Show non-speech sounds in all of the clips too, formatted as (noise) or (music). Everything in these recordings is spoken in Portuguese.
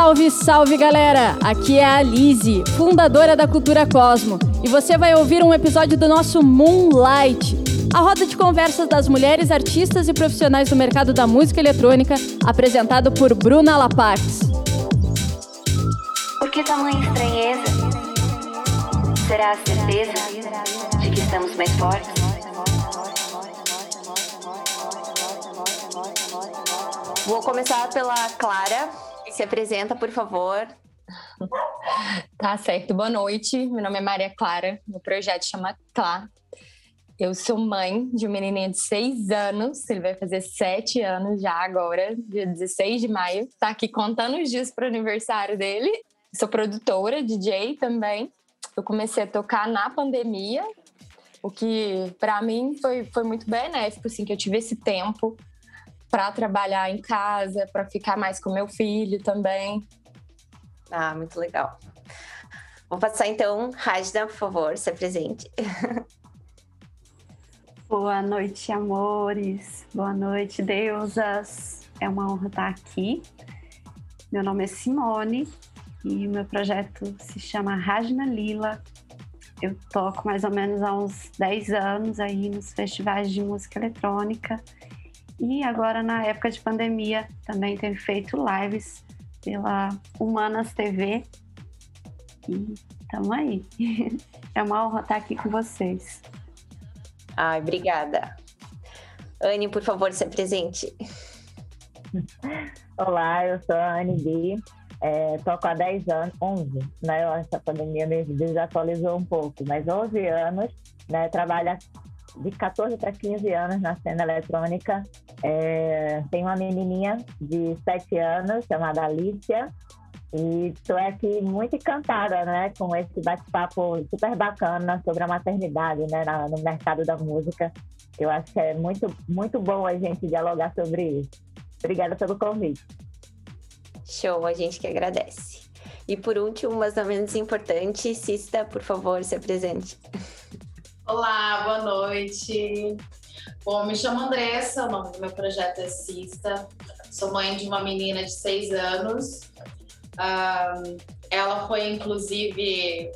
Salve, salve galera! Aqui é a Lise, fundadora da Cultura Cosmo, e você vai ouvir um episódio do nosso Moonlight, a roda de conversas das mulheres artistas e profissionais do mercado da música eletrônica, apresentado por Bruna Lapax. Por que tamanha estranheza? Será a certeza de que estamos mais fortes? Vou começar pela Clara. Se apresenta, por favor. Tá certo. Boa noite. Meu nome é Maria Clara. Meu projeto chama Clá. Eu sou mãe de um menininho de seis anos. Ele vai fazer sete anos já agora, dia 16 de maio. Tá aqui contando os dias para o aniversário dele. Sou produtora, DJ também. Eu comecei a tocar na pandemia, o que para mim foi, foi muito benéfico, assim, que eu tive esse tempo para trabalhar em casa, para ficar mais com meu filho também. Ah, muito legal. Vou passar então, Rajda, por favor, se apresente. (laughs) Boa noite, amores. Boa noite, deusas. É uma honra estar aqui. Meu nome é Simone e o meu projeto se chama Rajna Lila. Eu toco mais ou menos há uns 10 anos aí nos festivais de música eletrônica e agora, na época de pandemia, também tenho feito lives pela Humanas TV. E estamos aí. (laughs) É uma honra estar aqui com vocês. Ai, obrigada. Anne, por favor, se apresente. (laughs) Olá, eu sou a Anne B. É, toco há 10 anos, 11, né? Essa pandemia me desatualizou um pouco, mas 11 anos, né? Trabalho de 14 para 15 anos na cena eletrônica. É, tenho uma menininha de 7 anos, chamada Alicia, e estou aqui muito encantada né, com esse bate-papo super bacana sobre a maternidade né, no mercado da música. Eu acho que é muito, muito bom a gente dialogar sobre isso. Obrigada pelo convite. Show, a gente que agradece. E por último, mas não menos importante, Cista, por favor, se apresente. (laughs) Olá, boa noite. Bom, me chamo Andressa, o nome do meu projeto é Cista. Sou mãe de uma menina de seis anos. Um, ela foi, inclusive,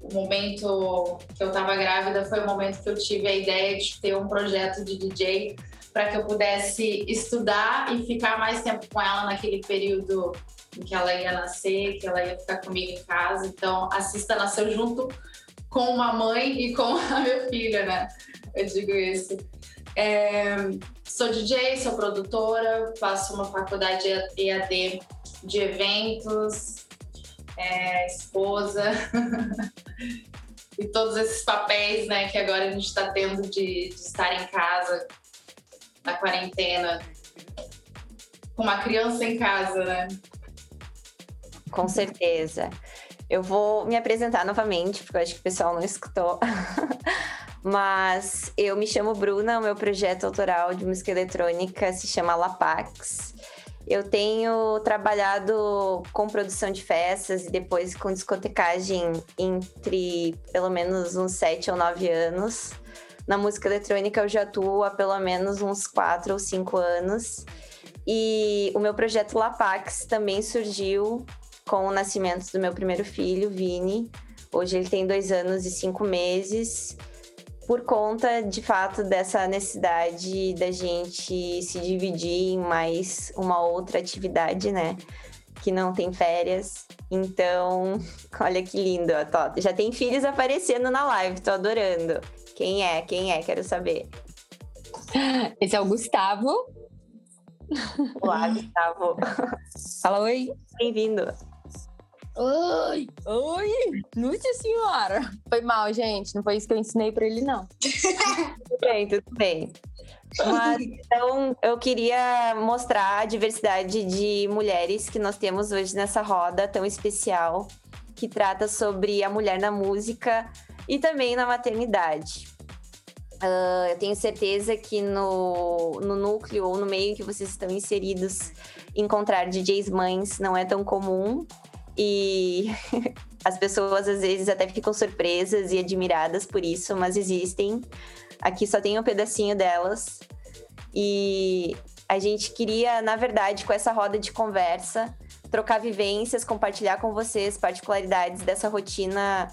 o momento que eu estava grávida foi o momento que eu tive a ideia de ter um projeto de DJ para que eu pudesse estudar e ficar mais tempo com ela naquele período em que ela ia nascer, que ela ia ficar comigo em casa. Então, a Cista nasceu junto com uma mãe e com (laughs) a minha filha, né? Eu digo isso. É, sou DJ, sou produtora, faço uma faculdade EAD de eventos, é, esposa (laughs) e todos esses papéis, né, que agora a gente está tendo de, de estar em casa na quarentena com uma criança em casa, né? Com certeza. Eu vou me apresentar novamente, porque eu acho que o pessoal não escutou. (laughs) Mas eu me chamo Bruna, o meu projeto autoral de música eletrônica se chama Lapax. Eu tenho trabalhado com produção de festas e depois com discotecagem entre pelo menos uns sete ou nove anos. Na música eletrônica eu já atuo há pelo menos uns quatro ou cinco anos. E o meu projeto Lapax também surgiu com o nascimento do meu primeiro filho, Vini. Hoje ele tem dois anos e cinco meses, por conta de fato dessa necessidade da gente se dividir em mais uma outra atividade, né? Que não tem férias. Então, (laughs) olha que lindo, ó, já tem filhos aparecendo na live, tô adorando. Quem é? Quem é? Quero saber. Esse é o Gustavo. Olá, Gustavo. Fala oi. Bem-vindo. Oi! Oi! Nossa senhora! Foi mal, gente. Não foi isso que eu ensinei para ele, não. (laughs) tudo bem, tudo bem. Mas, então, eu queria mostrar a diversidade de mulheres que nós temos hoje nessa roda tão especial, que trata sobre a mulher na música e também na maternidade. Uh, eu tenho certeza que no, no núcleo ou no meio que vocês estão inseridos, encontrar DJs mães não é tão comum. E (laughs) as pessoas às vezes até ficam surpresas e admiradas por isso, mas existem. Aqui só tem um pedacinho delas. E A gente queria, na verdade, com essa roda de conversa, trocar vivências, compartilhar com vocês particularidades dessa rotina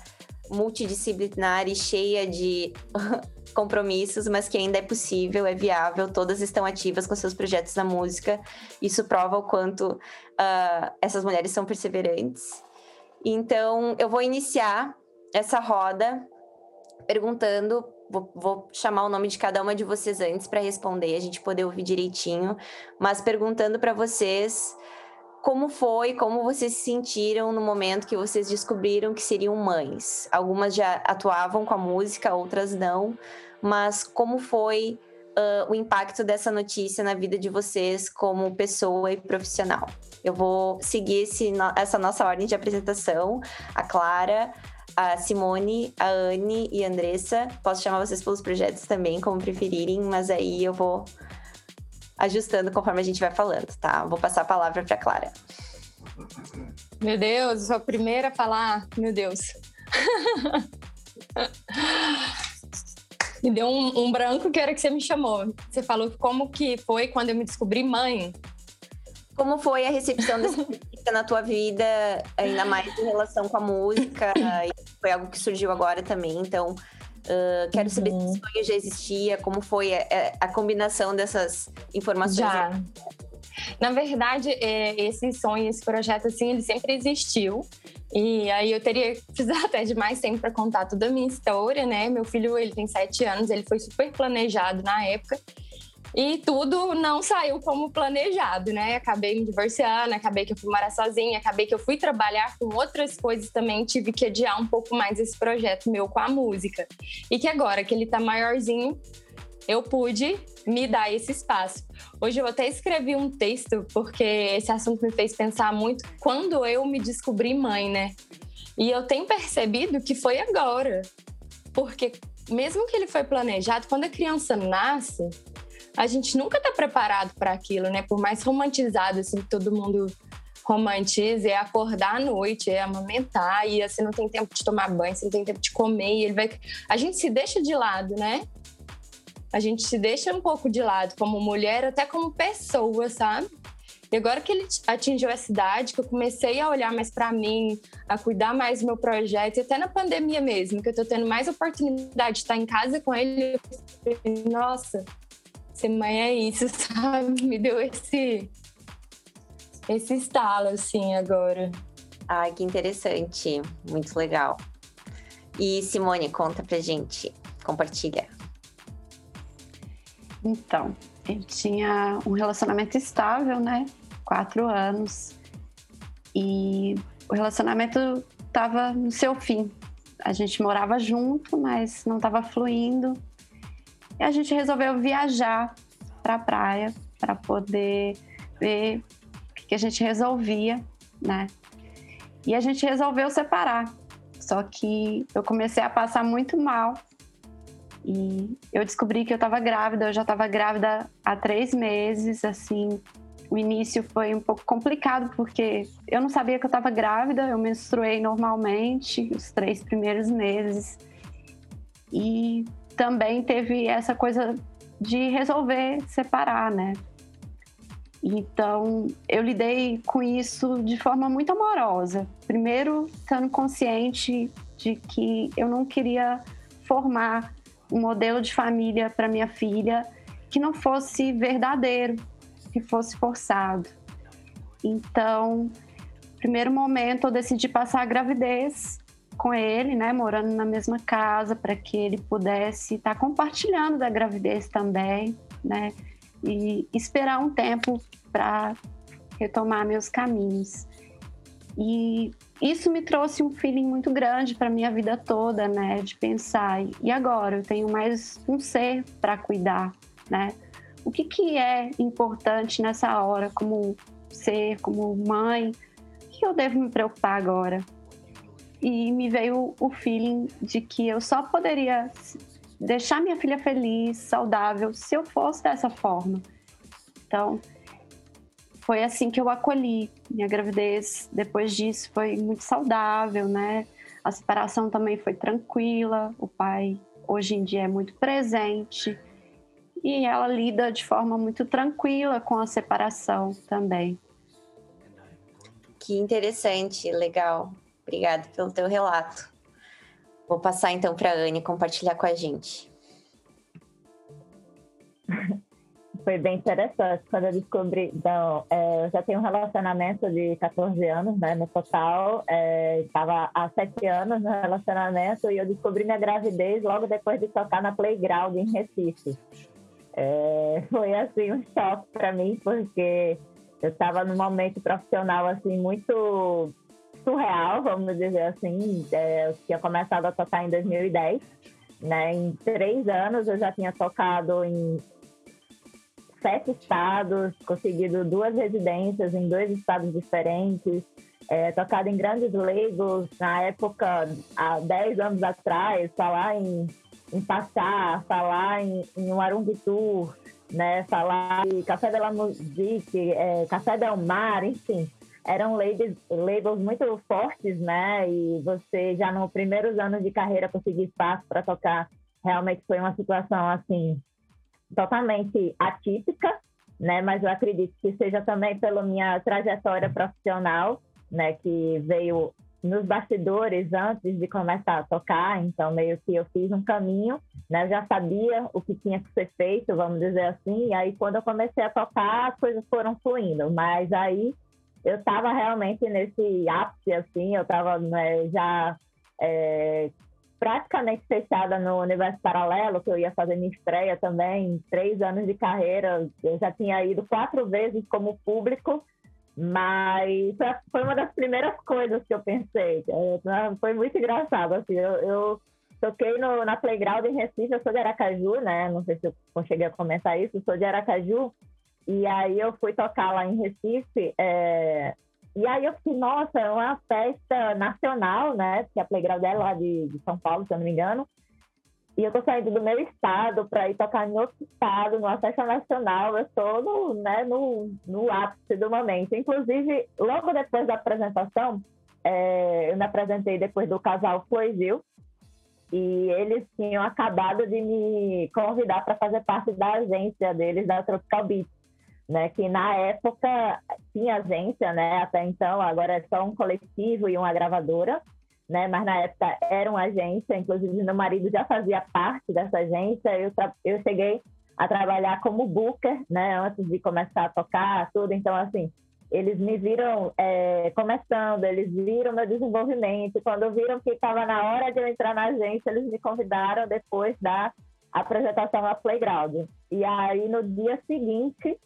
multidisciplinar e cheia de (laughs) compromissos, mas que ainda é possível, é viável, todas estão ativas com seus projetos na música. Isso prova o quanto uh, essas mulheres são perseverantes. Então, eu vou iniciar essa roda perguntando Vou, chamar o nome de cada uma de vocês antes para responder, a gente poder ouvir direitinho, mas perguntando para vocês como foi, como vocês se sentiram no momento que vocês descobriram que seriam mães. Algumas já atuavam com a música, outras não, mas como foi uh, o impacto dessa notícia na vida de vocês como pessoa e profissional? Eu vou seguir esse, essa nossa ordem de apresentação. A Clara, a Simone, a Anne e a Andressa. Posso chamar vocês pelos projetos também, como preferirem, mas aí eu vou ajustando conforme a gente vai falando, tá? Vou passar a palavra para Clara. Meu Deus, sou a primeira a falar. Meu Deus. me deu um, um, branco que era que você me chamou. Você falou como que foi quando eu me descobri mãe. Como foi a recepção dessa (laughs) música na tua vida, ainda mais em relação com a música? foi algo que surgiu agora também, então uh, quero saber uhum. se esse sonho já existia, como foi a, a combinação dessas informações. Já. Na verdade, é, esse sonho, esse projeto, assim, ele sempre existiu. E aí eu teria que precisar (laughs) até de mais tempo para contar toda a minha história, né? Meu filho, ele tem sete anos, ele foi super planejado na época. E tudo não saiu como planejado, né? Acabei me divorciando, acabei que eu fui morar sozinha, acabei que eu fui trabalhar com outras coisas também, tive que adiar um pouco mais esse projeto meu com a música. E que agora que ele tá maiorzinho, eu pude me dar esse espaço. Hoje eu até escrevi um texto, porque esse assunto me fez pensar muito quando eu me descobri mãe, né? E eu tenho percebido que foi agora. Porque mesmo que ele foi planejado, quando a criança nasce, a gente nunca está preparado para aquilo, né? Por mais romantizado assim que todo mundo romantiza, é acordar à noite, é amamentar, e você não tem tempo de tomar banho, você não tem tempo de comer, e ele vai. A gente se deixa de lado, né? A gente se deixa um pouco de lado como mulher, até como pessoa, sabe? E agora que ele atingiu essa idade, que eu comecei a olhar mais para mim, a cuidar mais do meu projeto, e até na pandemia mesmo, que eu tô tendo mais oportunidade de estar em casa com ele, nossa, ser mãe é isso, (laughs) sabe? Me deu esse esse estalo assim agora. Ai, que interessante, muito legal. E Simone, conta pra gente, compartilha. Então, eu tinha um relacionamento estável, né? Quatro anos. E o relacionamento estava no seu fim. A gente morava junto, mas não estava fluindo. E a gente resolveu viajar para a praia para poder ver o que a gente resolvia, né? E a gente resolveu separar. Só que eu comecei a passar muito mal. E eu descobri que eu estava grávida, eu já estava grávida há três meses, assim. O início foi um pouco complicado, porque eu não sabia que eu estava grávida, eu menstruei normalmente os três primeiros meses. E também teve essa coisa de resolver separar, né? Então, eu lidei com isso de forma muito amorosa. Primeiro, estando consciente de que eu não queria formar um modelo de família para minha filha que não fosse verdadeiro, que fosse forçado. Então, primeiro momento, eu decidi passar a gravidez com ele, né, morando na mesma casa, para que ele pudesse estar tá compartilhando da gravidez também, né, e esperar um tempo para retomar meus caminhos. E isso me trouxe um feeling muito grande para minha vida toda, né, de pensar e agora eu tenho mais um ser para cuidar, né? O que que é importante nessa hora como ser, como mãe? O que eu devo me preocupar agora? E me veio o feeling de que eu só poderia deixar minha filha feliz, saudável, se eu fosse dessa forma. Então, foi assim que eu acolhi minha gravidez. Depois disso, foi muito saudável, né? A separação também foi tranquila. O pai, hoje em dia, é muito presente. e ela lida de forma muito tranquila com a separação também. Que interessante, legal. Obrigada pelo teu relato. Vou passar então para a Anne compartilhar com a gente. (laughs) Foi bem interessante quando eu descobri. Então, é, eu já tenho um relacionamento de 14 anos, né? No total, estava é, há 7 anos no relacionamento e eu descobri minha gravidez logo depois de tocar na Playground em Recife. É, (laughs) foi assim um choque para mim, porque eu estava num momento profissional assim muito surreal, vamos dizer assim. É, eu tinha começado a tocar em 2010, né? Em três anos eu já tinha tocado em sete estados, conseguido duas residências em dois estados diferentes, é, tocado em grandes labels na época, há dez anos atrás, falar em, em Passar, falar em, em um Tour, né, falar em Café de la Musique, é, Café Del Mar, enfim eram labels, labels muito fortes, né? E você já no primeiros anos de carreira conseguir espaço para tocar, realmente foi uma situação assim totalmente atípica, né? Mas eu acredito que seja também pela minha trajetória profissional, né? Que veio nos bastidores antes de começar a tocar, então meio que eu fiz um caminho, né? Já sabia o que tinha que ser feito, vamos dizer assim, e aí quando eu comecei a tocar, as coisas foram fluindo, mas aí eu estava realmente nesse ápice, assim, eu estava né, já é, praticamente fechada no universo paralelo, que eu ia fazer minha estreia também, três anos de carreira, eu já tinha ido quatro vezes como público, mas foi uma das primeiras coisas que eu pensei. É, foi muito engraçado, assim, eu, eu toquei no, na Playground em Recife, eu sou de Aracaju, né? Não sei se eu cheguei a comentar isso, sou de Aracaju, e aí eu fui tocar lá em Recife. É... E aí eu fiquei, nossa, é uma festa nacional, né? Porque a Playground é lá de, de São Paulo, se eu não me engano. E eu tô saindo do meu estado para ir tocar em outro estado, numa festa nacional. Eu estou no, né, no, no ápice do momento. Inclusive, logo depois da apresentação, é, eu me apresentei depois do casal Floigil. E eles tinham acabado de me convidar para fazer parte da agência deles, da Tropical Beat né, que na época tinha agência, né, até então, agora é só um coletivo e uma gravadora, né, mas na época era uma agência, inclusive meu marido já fazia parte dessa agência, eu, eu cheguei a trabalhar como booker, né, antes de começar a tocar, tudo, então, assim, eles me viram é, começando, eles viram meu desenvolvimento, quando viram que estava na hora de eu entrar na agência, eles me convidaram depois da apresentação à Playground. E aí, no dia seguinte,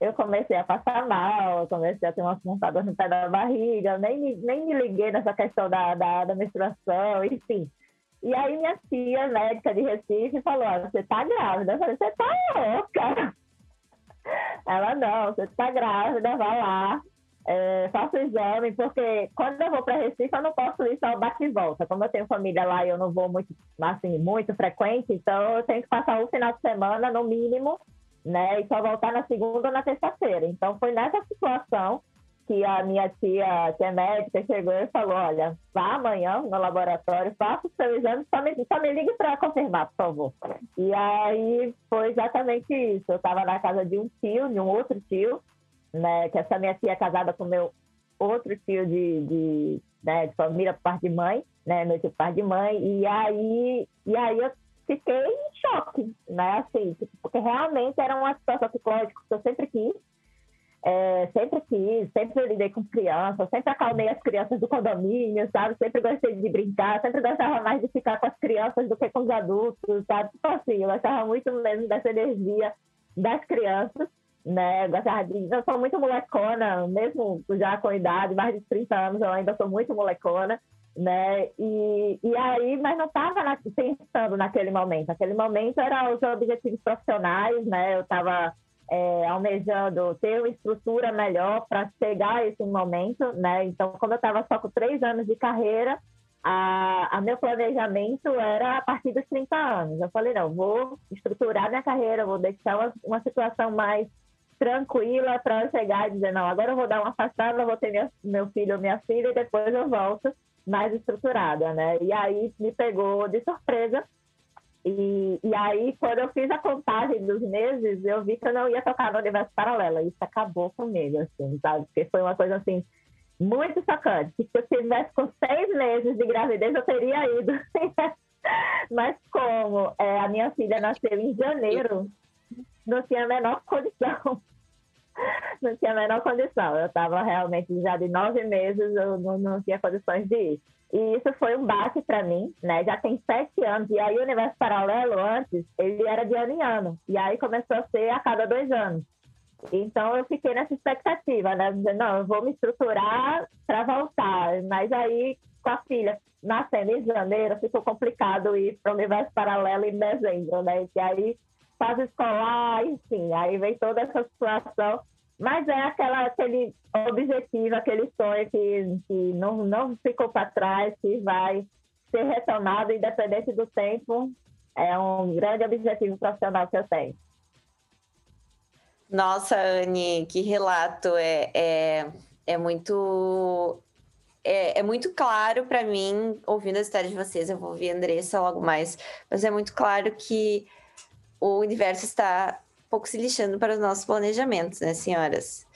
eu comecei a passar mal, comecei a ter umas pontadas no pé da barriga, nem, nem me liguei nessa questão da, da, da menstruação, enfim. E aí minha tia, médica de Recife, falou, você tá grávida. Eu falei, você tá louca? Ela, não, você tá grávida, vai lá, é, faça o exame, porque quando eu vou para Recife, eu não posso ir só bate e volta. Como eu tenho família lá e eu não vou muito, assim, muito frequente, então eu tenho que passar um final de semana, no mínimo, né? E só voltar na segunda ou na terça-feira. Então foi nessa situação que a minha tia, que é médica, chegou e falou: olha, vá amanhã no laboratório, faça o seu exame, só me, só me ligue para confirmar, por favor. E aí foi exatamente isso. Eu estava na casa de um tio, de um outro tio, né? Que essa minha tia é casada com meu outro tio de, de, né, de família por parte de mãe, né? Meu tio por parte de mãe. E aí, e aí eu fiquei em choque, né? Assim, porque realmente era uma situação psicológica que eu sempre quis. É, sempre quis, sempre lidei com crianças, sempre acalmei as crianças do condomínio, sabe? Sempre gostei de brincar, sempre gostava mais de ficar com as crianças do que com os adultos, sabe? Tipo assim, eu gostava muito mesmo dessa energia das crianças, né? Eu gostava de. Eu sou muito molecona, mesmo já com idade, mais de 30 anos, eu ainda sou muito molecona né? E, e aí, mas não estava na, pensando naquele momento. Aquele momento era os objetivos profissionais, né? Eu estava é, almejando ter uma estrutura melhor para chegar a esse momento, né? Então, como eu estava só com três anos de carreira, a, a, meu planejamento era a partir dos 30 anos. Eu falei, não, vou estruturar minha carreira, vou deixar uma, uma situação mais tranquila para chegar e dizer, não, agora eu vou dar uma afastada, vou ter minha, meu filho ou minha filha e depois eu volto mais estruturada, né? E aí me pegou de surpresa E, e aí, quando eu fiz a contagem dos meses, eu vi que eu não ia tocar no universo paralelo. Isso acabou comigo, assim, sabe? Porque foi uma coisa assim muito chocante. Se eu tivesse com seis meses de gravidez, eu teria ido. (laughs) Mas como é, a minha filha nasceu em janeiro, não tinha a menor condição. (laughs) Não tinha a menor condição. Eu estava realmente já de nove meses, eu não, não tinha condições de ir. E isso foi um bate para mim, né? Já tem sete anos. E aí o Universo Paralelo, antes, ele era de ano em ano. E aí começou a ser a cada dois anos. Então eu fiquei nessa expectativa, né? Dizendo, não, eu vou me estruturar para voltar. Mas aí, com a filha nascendo em janeiro, ficou complicado ir para o Universo Paralelo em dezembro, né? E aí, fase escolar, enfim, aí vem toda essa situação mas é aquela, aquele objetivo, aquele sonho que, que não, não ficou para trás, que vai ser retomado independente do tempo. É um grande objetivo profissional que eu tenho. Nossa, Anne, que relato. É, é, é muito. É, é muito claro para mim, ouvindo a história de vocês, eu vou ouvir a Andressa logo mais, mas é muito claro que o universo está pouco se lixando para os nossos planejamentos, né, senhoras?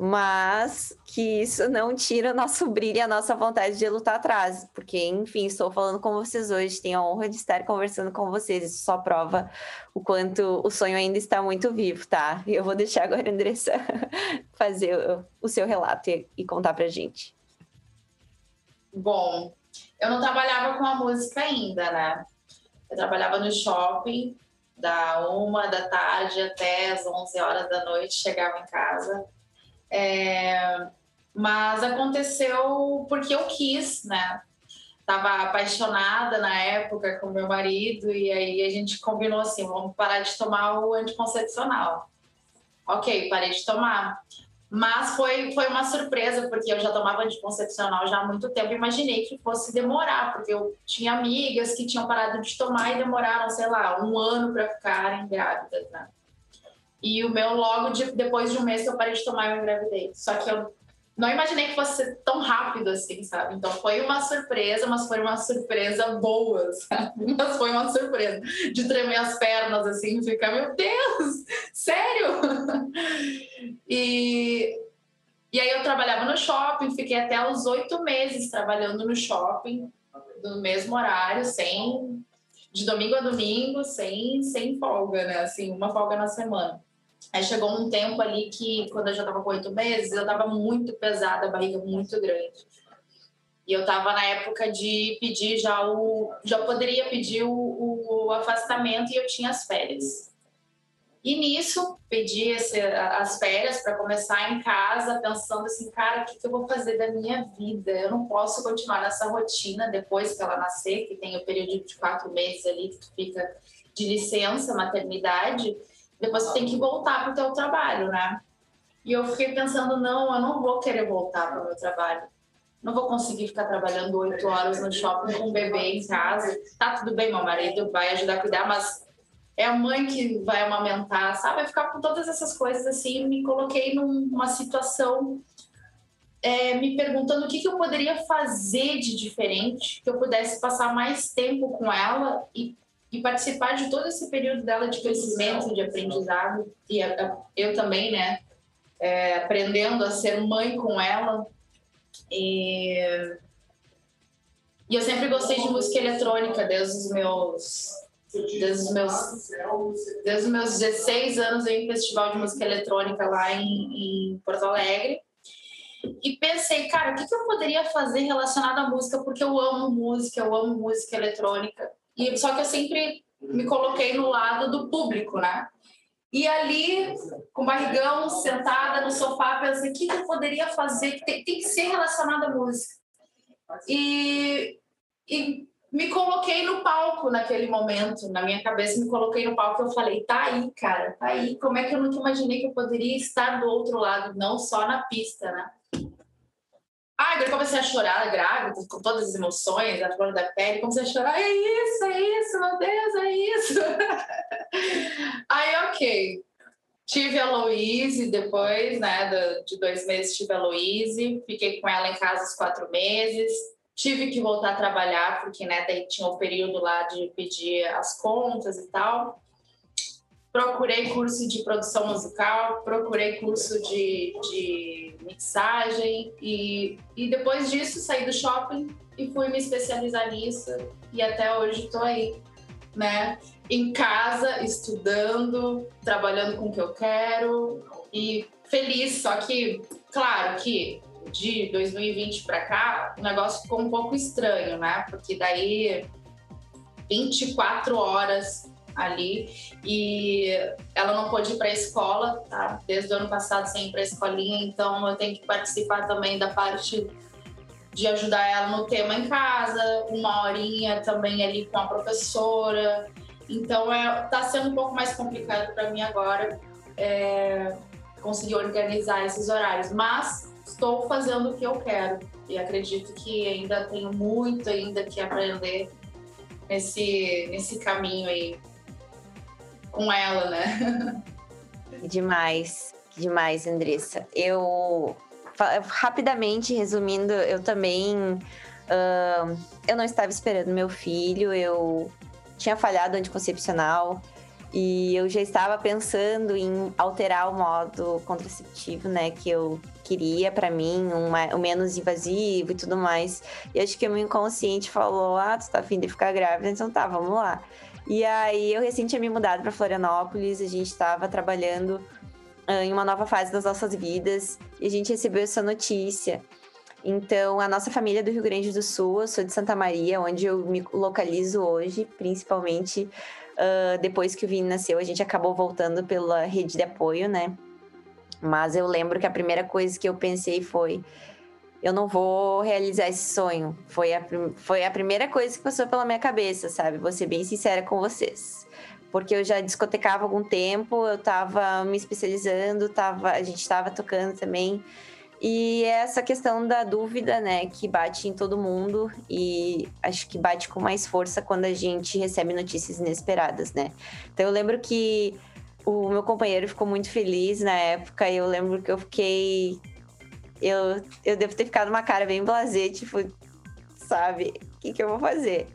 Mas que isso não tira o nosso brilho e a nossa vontade de lutar atrás, porque, enfim, estou falando com vocês hoje, tenho a honra de estar conversando com vocês, isso só prova o quanto o sonho ainda está muito vivo, tá? E eu vou deixar agora a Andressa (laughs) fazer o, seu relato e, e contar pra gente. Bom, eu não trabalhava com a música ainda, né? Eu trabalhava no shopping, da uma da tarde até as 11 horas da noite, chegava em casa. É, mas aconteceu porque eu quis, né? Tava apaixonada na época com meu marido e aí a gente combinou assim, vamos parar de tomar o anticoncepcional. Ok, parei de tomar. Mas foi, foi uma surpresa, porque eu já tomava anticoncepcional já há muito tempo. Imaginei que fosse demorar, porque eu tinha amigas que tinham parado de tomar e demoraram, sei lá, um ano para ficarem grávidas, né? E o meu, logo de, depois de um mês que eu parei de tomar, eu engravidei. Só que eu não imaginei que fosse tão rápido assim, sabe? Então foi uma surpresa, mas foi uma surpresa boa, (laughs) sabe? Mas foi uma surpresa de tremer as pernas assim, ficar, meu Deus, (laughs) sério? (laughs) E, e aí eu trabalhava no shopping, fiquei até os oito meses trabalhando no shopping, no mesmo horário, sem de domingo a domingo, sem, sem folga, né? Assim, uma folga na semana. Aí chegou um tempo ali que, quando eu já estava com oito meses, eu estava muito pesada, a barriga muito grande. E eu estava na época de pedir já o. Já poderia pedir o, o afastamento e eu tinha as férias. E nisso, pedi esse, as férias para começar em casa, pensando assim, cara, o que, que, eu vou fazer da minha vida? Eu não posso continuar nessa rotina depois que ela nascer, que tem o período de quatro meses ali que tu fica de licença, maternidade depois você tem que voltar para o teu trabalho, né? E eu fiquei pensando, não, eu não vou querer voltar para o meu trabalho. Não vou conseguir ficar trabalhando oito horas no shopping com um bebê em casa. Tá tudo bem, meu marido vai ajudar a cuidar, mas é a mãe que vai amamentar, sabe? Vai ficar com todas essas coisas assim. Me coloquei numa situação é, me perguntando o que, que eu poderia fazer de diferente, que eu pudesse passar mais tempo com ela e e participar de todo esse período dela de crescimento, de aprendizado, e eu também, né, é, aprendendo a ser mãe com ela. E, e eu sempre gostei de música eletrônica, desde os meus. Desde os meus, desde os meus 16 anos em festival de música eletrônica lá em, em Porto Alegre e pensei, cara, o que, eu poderia fazer relacionado à música? Porque eu amo música, eu amo música eletrônica. E só que eu sempre me coloquei no lado do público, né? E ali, com barrigão, sentada no sofá, pensei, o que, eu poderia fazer? Tem, tem, que ser relacionado à música. E, e me coloquei no palco naquele momento, na minha cabeça, me coloquei no palco eu falei, tá aí, cara, tá aí. Como é que eu nunca imaginei que eu poderia estar do outro lado, não só na pista, né? Ah, agora comecei a chorar, grávida, com todas as emoções, a flor da pele, comecei a chorar, é isso, é isso, meu Deus, é isso. (laughs) Aí, ok. Tive a Louise depois, né, de dois meses tive a Louise, fiquei com ela em casa os quatro meses, tive que voltar a trabalhar, porque né, daí tinha o período lá de pedir as contas e tal. Procurei curso de produção musical, procurei curso de, de mixagem e, e depois disso saí do shopping e fui me especializar nisso e até hoje estou aí, né? Em casa, estudando, trabalhando com o que eu quero e feliz. Só que, claro que de 2020 para cá, o negócio ficou um pouco estranho, né? Porque daí 24 horas ali e ela não pôde ir para a escola, tá? Desde o ano passado sem ir para a escolinha, então eu tenho que participar também da parte de ajudar ela no tema em casa, uma horinha também ali com a professora. Então é, tá sendo um pouco mais complicado para mim agora é, conseguir organizar esses horários, mas estou fazendo o que eu quero e acredito que ainda tenho muito ainda que aprender nesse, nesse caminho aí com ela, né? Demais, demais, Andressa. Eu rapidamente resumindo, eu também uh, eu não estava esperando meu filho, eu tinha falhado anticoncepcional, e eu já estava pensando em alterar o modo contraceptivo, né, que eu queria para mim, um, um, menos invasivo e tudo mais. E acho que o meu inconsciente falou: "Ah, tu tá afim de ficar grávida, então tá, vamos lá". E aí eu recém tinha me mudado para Florianópolis, a gente estava trabalhando uh, em uma nova fase das nossas vidas e a gente recebeu essa notícia. Então, a nossa família é do Rio Grande do Sul, eu sou de Santa Maria, onde eu me localizo hoje, principalmente Uh, depois que o Vini nasceu, a gente acabou voltando pela rede de apoio, né? Mas eu lembro que a primeira coisa que eu pensei foi: eu não vou realizar esse sonho. Foi a, foi a primeira coisa que passou pela minha cabeça, sabe? Vou ser bem sincera com vocês. Porque eu já discotecava algum tempo, eu tava me especializando, tava, a gente tava tocando também. E é essa questão da dúvida, né, que bate em todo mundo e acho que bate com mais força quando a gente recebe notícias inesperadas, né? Então eu lembro que o meu companheiro ficou muito feliz na época e eu lembro que eu fiquei eu, eu devo ter ficado uma cara bem blasé, tipo, sabe, o que, que eu vou fazer?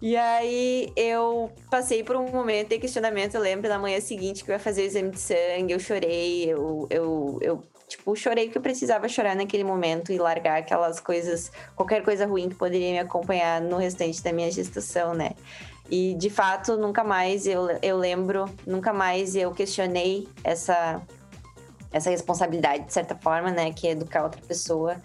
E aí eu passei por um momento de questionamento, eu lembro na manhã seguinte que eu ia fazer o exame de sangue, eu chorei, eu, eu, eu Tipo, chorei que eu precisava chorar naquele momento e largar aquelas coisas, qualquer coisa ruim que poderia me acompanhar no restante da minha gestação, né? E de fato, nunca mais eu, eu lembro, nunca mais eu questionei essa, essa responsabilidade, de certa forma, né? Que é educar outra pessoa,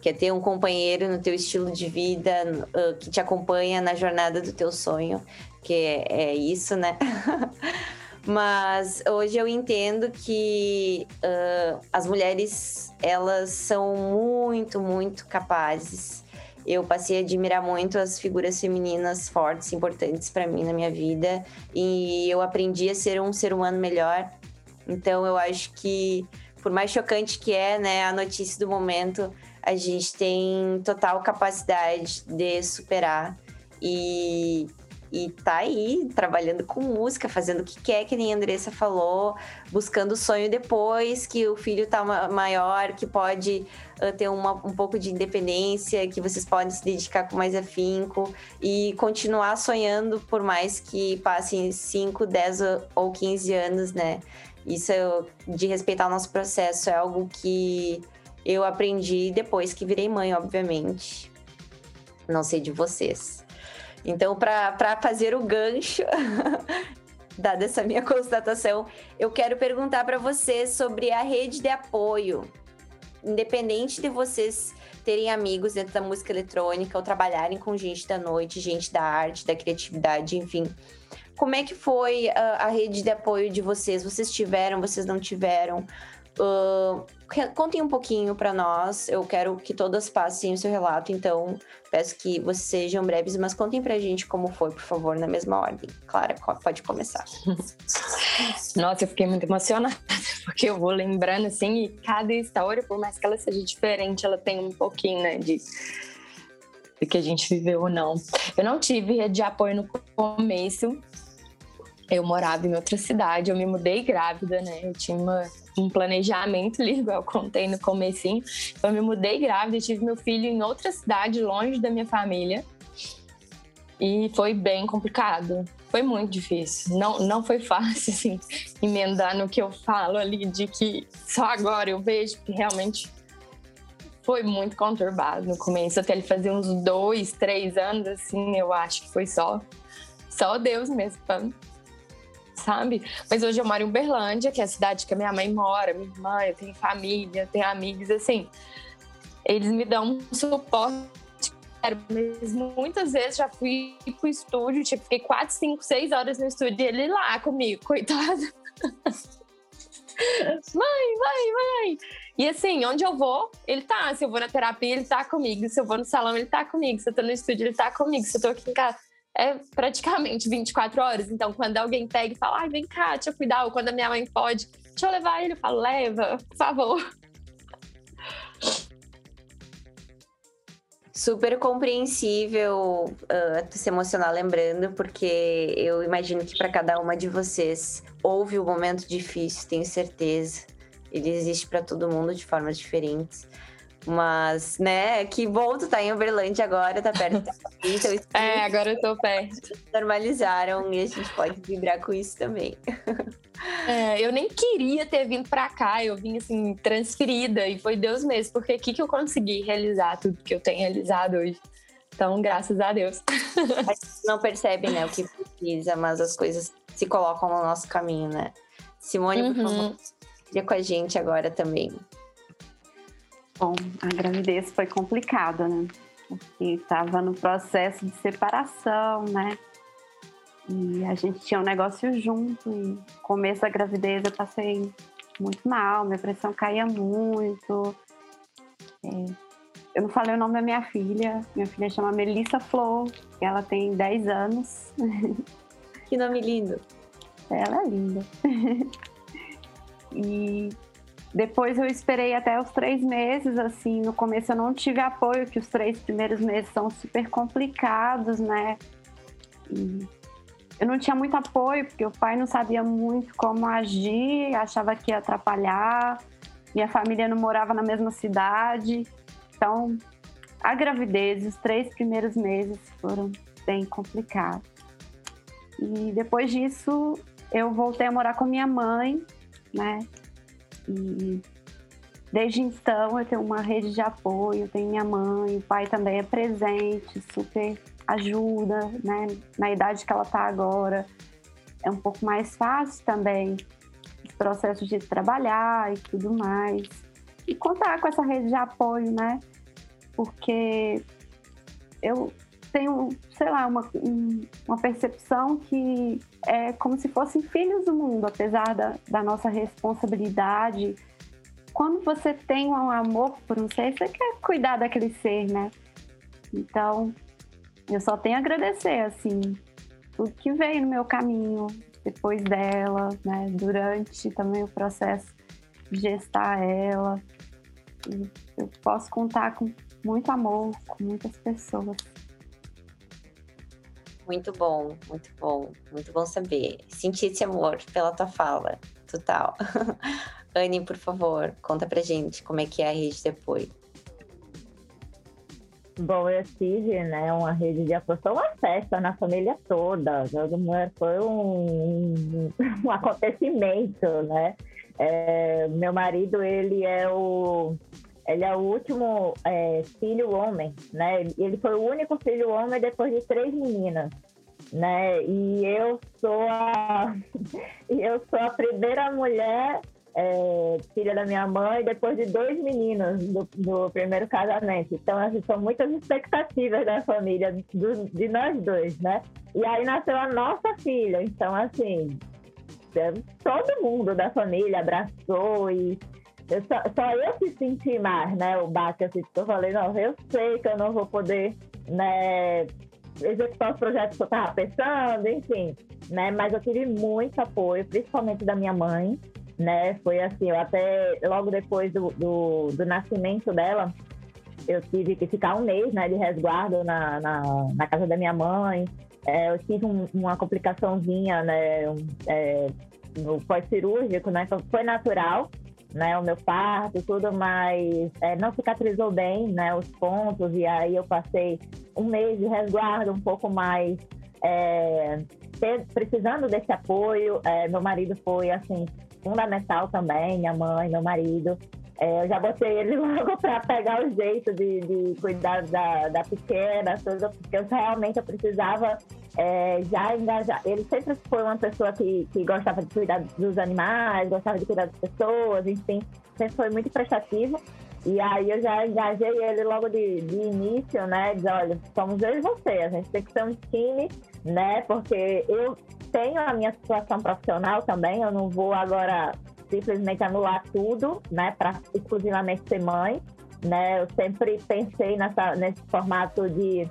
que é ter um companheiro no teu estilo de vida, uh, que te acompanha na jornada do teu sonho, que é, é isso, né? (laughs) Mas hoje eu entendo que uh, as mulheres, elas são muito, muito capazes. Eu passei a admirar muito as figuras femininas fortes, importantes para mim na minha vida. E eu aprendi a ser um ser humano melhor. Então eu acho que, por mais chocante que é né, a notícia do momento, a gente tem total capacidade de superar. E e tá aí trabalhando com música, fazendo o que quer, que nem a Andressa falou, buscando o sonho depois que o filho tá maior, que pode uh, ter uma, um pouco de independência, que vocês podem se dedicar com mais afinco e continuar sonhando por mais que passem 5, 10 ou 15 anos, né? Isso de respeitar o nosso processo é algo que eu aprendi depois que virei mãe, obviamente. Não sei de vocês. Então, para fazer o gancho, (laughs) dada essa minha constatação, eu quero perguntar para vocês sobre a rede de apoio. Independente de vocês terem amigos dentro da música eletrônica ou trabalharem com gente da noite, gente da arte, da criatividade, enfim. Como é que foi a, a rede de apoio de vocês? Vocês tiveram, vocês não tiveram? Uh, contem um pouquinho para nós. Eu quero que todas passem o seu relato, então peço que vocês sejam breves, mas contem pra gente como foi, por favor, na mesma ordem. Clara, pode começar. (laughs) Nossa, eu fiquei muito emocionada, (laughs) porque eu vou lembrando assim, e cada história, por mais que ela seja diferente, ela tem um pouquinho, né, de do que a gente viveu ou não. Eu não tive rede de apoio no começo. Eu morava em outra cidade, eu me mudei grávida, né? Eu tinha uma um planejamento ali, (laughs) igual eu contei no comecinho. Eu me mudei grávida e tive meu filho em outra cidade, longe da minha família. E foi bem complicado. Foi muito difícil. Não, não foi fácil, (laughs) assim, emendar no que eu falo ali, de que só agora eu vejo que realmente foi muito conturbado no começo. Até ele fazer uns dois, três anos, assim, eu acho que foi só, só Deus mesmo sabe? Mas hoje eu moro em Uberlândia, que é a cidade que a minha mãe mora, minha irmã, eu tenho família, tenho amigos, assim. Eles me dão um suporte mas muitas vezes já fui pro estúdio, tipo, fiquei 4, 5, 6 horas no estúdio e ele lá comigo, coitado. (laughs) mãe, mãe, mãe. E assim, onde eu vou, ele tá. Se eu vou na terapia, ele tá comigo. Se eu vou no salão, ele tá comigo. Se eu tô no estúdio, ele tá comigo. Se eu tô aqui em casa, é praticamente (laughs) 24 horas. Então, quando alguém pega e fala, ai, vem cá, deixa eu cuidar, ou quando a minha mãe pode, deixa eu levar ele, eu falo, leva, por favor. Super compreensível uh, se emocionar lembrando, porque eu imagino que para cada uma de vocês houve um momento difícil, tenho certeza. Ele existe para todo mundo de formas diferentes. Mas, né, que bom tu tá em Uberlândia agora, tá perto da então, (laughs) É, agora eu tô perto. (laughs) Normalizaram e a gente pode vibrar com isso também. É, eu nem queria ter vindo pra cá, eu vim assim, transferida, e foi Deus mesmo, porque aqui que eu consegui realizar tudo que eu tenho realizado hoje. Então, graças a Deus. (laughs) A gente não percebe, né, o que precisa, mas as coisas se colocam no nosso caminho, né? Simone, uhum. por favor, uhum. com a gente agora também. Bom, a gravidez foi complicada, né? Porque estava no processo de separação, né? E a gente tinha um negócio junto. E no começo da gravidez eu passei muito mal, minha pressão caía muito. É, eu não falei o nome da minha filha. Minha filha chama Melissa Flor, ela tem 10 anos. Que nome lindo! Ela é linda. (laughs) e depois eu esperei até os três meses, assim, no começo eu não tive apoio, que os três primeiros meses são super complicados, né? E eu não tinha muito apoio, porque o pai não sabia muito como agir, achava que ia atrapalhar, minha família não morava na mesma cidade. Então, a gravidez, os três primeiros meses foram bem complicados. E depois disso, eu voltei a morar com minha mãe, né? E desde então eu tenho uma rede de apoio, tenho minha mãe, o pai também é presente, super ajuda, né? Na idade que ela está agora, é um pouco mais fácil também os processos de trabalhar e tudo mais. E contar com essa rede de apoio, né? Porque eu tenho, sei lá, uma, uma percepção que é como se fossem filhos do mundo, apesar da, da nossa responsabilidade. Quando você tem um amor por um ser, você quer cuidar daquele ser, né? Então, eu só tenho a agradecer, assim, tudo que veio no meu caminho depois dela, né? Durante também o processo de gestar ela. Eu posso contar com muito amor, com muitas pessoas. Muito bom, muito bom, muito bom saber. Senti esse amor pela tua fala, total. (laughs) Anne, por favor, conta pra gente como é que é a rede de apoio. Bom, eu tive né, uma rede de apoio, foi uma festa na família toda, foi um, (laughs) um acontecimento, né? É, meu marido, ele é o ele é o último é, filho homem, né? Ele foi o único filho homem depois de três meninas, né? E eu sou a, (laughs) eu sou a primeira mulher é, filha da minha mãe depois de dois meninos do, do primeiro casamento. Então, assim, são muitas expectativas da família, do, de nós dois, né? E aí nasceu a nossa filha. Então, assim, é, todo mundo da família abraçou e só, só, eu que senti mais, né? O baque, assim, que eu falei, não, eu sei que eu não vou poder, né, executar os projetos que eu estava pensando, enfim, né? Mas eu tive muito apoio, principalmente da minha mãe, né? Foi assim, eu até logo depois do, do, do nascimento dela, eu tive que ficar um mês, né, de resguardo na, na, na casa da minha mãe. É, eu tive um, uma complicaçãozinha, né, um, é, no pós-cirúrgico, né? Foi natural, né, o meu parto, tudo, mas é, não cicatrizou bem, né, os pontos, e aí eu passei um mês de resguardo um pouco mais é, precisando desse apoio. É, meu marido foi, assim, fundamental também, minha mãe, meu marido. É, eu já botei ele (laughs) logo para pegar o jeito de, de cuidar da, da pequena, porque eu realmente eu precisava é, já engajar. Ele sempre foi uma pessoa que, que gostava de cuidar dos animais, gostava de cuidar das pessoas, enfim, sempre foi muito prestativo. E aí eu já engajei ele logo de, de início, né? Diz, olha, somos eu e você, a gente tem que ser um time, né? Porque eu tenho a minha situação profissional também, eu não vou agora simplesmente anular tudo, né? Para exclusivamente ser mãe, né? Eu sempre pensei nessa, nesse formato de,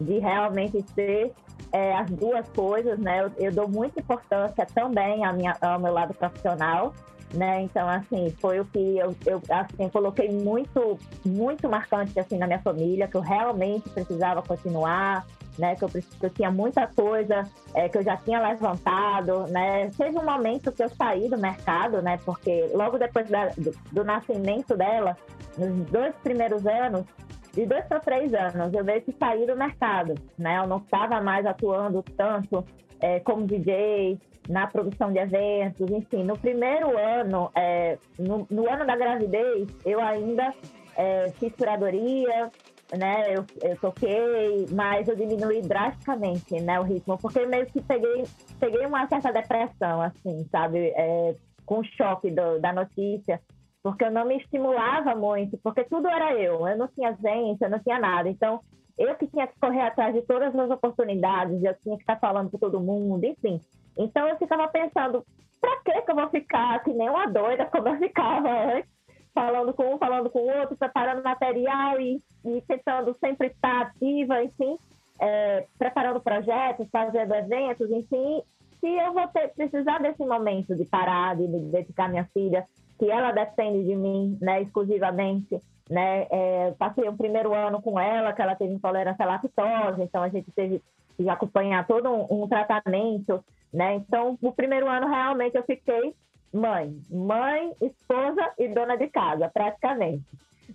de realmente ser é, as duas coisas, né? Eu, eu, dou muita importância também à minha, ao meu lado profissional, né? Então, assim, foi o que eu, eu assim, coloquei muito, muito marcante, assim, na minha família, que eu realmente precisava continuar, né? Que eu, que eu tinha muita coisa é, que eu já tinha levantado, né? Teve um momento que eu saí do mercado, né? Porque logo depois da, do, do nascimento dela, nos dois primeiros anos, de dois para três anos, eu veio que sair do mercado, né? Eu não estava mais atuando tanto é, como DJ, na produção de eventos, enfim. No primeiro ano, é, no, no, ano da gravidez, eu ainda é, fiz curadoria, né? Eu, eu toquei, mas eu diminui drasticamente, né? O ritmo, porque meio que peguei, peguei uma certa depressão, assim, sabe? É, com o choque do, da notícia porque eu não me estimulava muito, porque tudo era eu, eu não tinha agência, eu não tinha nada. Então, eu que tinha que correr atrás de todas as oportunidades, eu tinha que estar falando com todo mundo, enfim. Então, eu ficava pensando, para que que eu vou ficar que nem uma doida como eu ficava antes, falando com um, falando com o outro, preparando material e, e tentando sempre estar ativa, enfim, é, preparando projetos, fazendo eventos, enfim, se eu vou ter, precisar desse momento de parar, de me dedicar à minha filha, que ela depende de mim, né, exclusivamente, né, é, passei o primeiro ano com ela, que ela teve intolerância à lactose, então a gente teve que acompanhar todo um, um tratamento, né, então o primeiro ano realmente eu fiquei mãe, mãe, esposa e dona de casa, praticamente.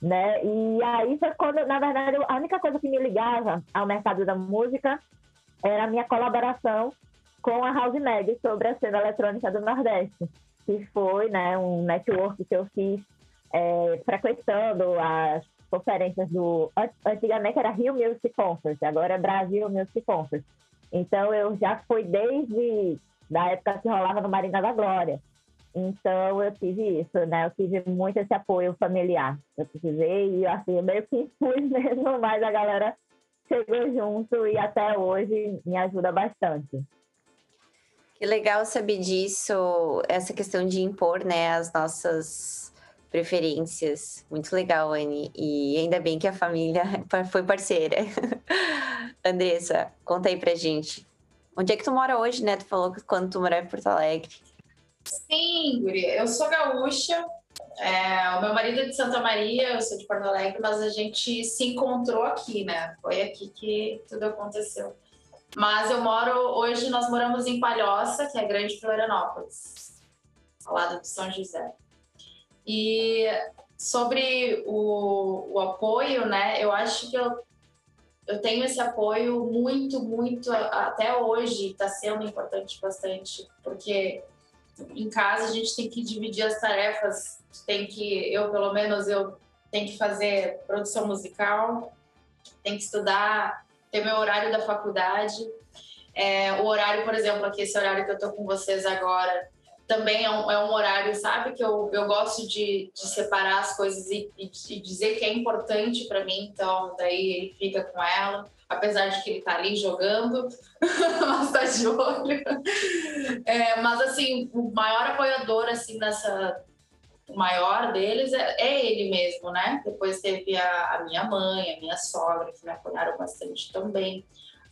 Né? E aí foi quando, na verdade, a única coisa que me ligava ao mercado da música era a minha colaboração com a House Mag sobre a cena eletrônica do Nordeste que foi né, um network que eu fiz é, frequentando as conferências do. Antigamente era Rio Music Conference, agora é Brasil Music Conference. Então eu já fui desde da época que rolava no Marina da Glória. Então eu tive isso, né? Eu tive muito esse apoio familiar. Eu precisei e assim, eu meio que fui (laughs) mesmo, mas a galera chegou junto e até hoje me ajuda bastante. Que legal saber disso, essa questão de impor, né, as nossas preferências. Muito legal, Anne. E ainda bem que a família (laughs) foi parceira. (laughs) Andressa, conta aí pra gente. Onde é que tu mora hoje, né? Tu falou que quando tu morava em Porto Alegre. Sim, Guri. Eu sou gaúcha. É, o meu marido é de Santa Maria, eu sou de Porto Alegre, mas a gente se encontrou aqui, né? Foi aqui que tudo aconteceu. Mas eu moro, hoje nós moramos em Palhoça, que é Grande Florianópolis, ao lado de São José. E sobre o, o apoio, né, eu acho que eu, eu tenho esse apoio muito, muito, até hoje está sendo importante bastante, porque em casa a gente tem que dividir as tarefas, tem que, eu pelo menos, eu tenho que fazer produção musical, tem que estudar ter meu horário da faculdade. É, o horário, por exemplo, aqui, esse horário que eu tô com vocês agora, também é um, é um horário, sabe, que eu, eu gosto de, de separar as coisas e, e, e dizer que é importante para mim, então daí ele fica com ela, apesar de que ele tá ali jogando, (laughs) mas tá de olho. É, mas assim, o maior apoiador assim nessa o maior deles é, é, ele mesmo, né? Depois teve a, a, minha mãe, a minha sogra, que me apoiaram bastante também.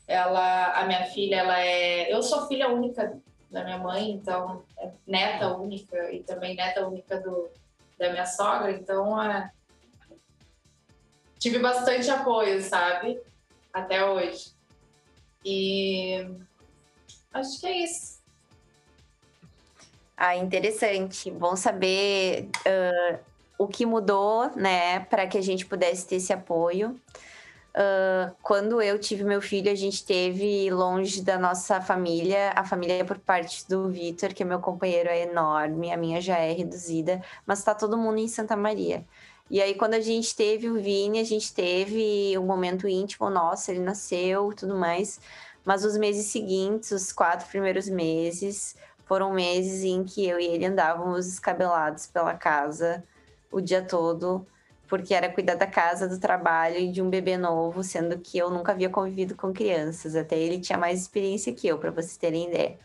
Ela, a minha filha, ela é. Eu sou filha única da minha mãe, então é neta única e também neta única do, da minha sogra, então é, tive bastante apoio, sabe? Até hoje. E acho que é isso. Ah, interessante. Bom saber uh, o que mudou, né, para que a gente pudesse ter esse apoio. Uh, quando eu tive meu filho, a gente teve longe da nossa família. A família é por parte do Vitor, que é meu companheiro, é enorme, a minha já é reduzida, mas tá todo mundo em Santa Maria. E aí, quando a gente teve o Vini, a gente teve um momento íntimo nosso, ele nasceu tudo mais. Mas os meses seguintes, os quatro primeiros meses, foram meses em que eu e ele andávamos escabelados pela casa o dia todo, porque era cuidar da casa, do trabalho e de um bebê novo, sendo que eu nunca havia convivido com crianças. Até ele tinha mais experiência que eu, para vocês terem ideia.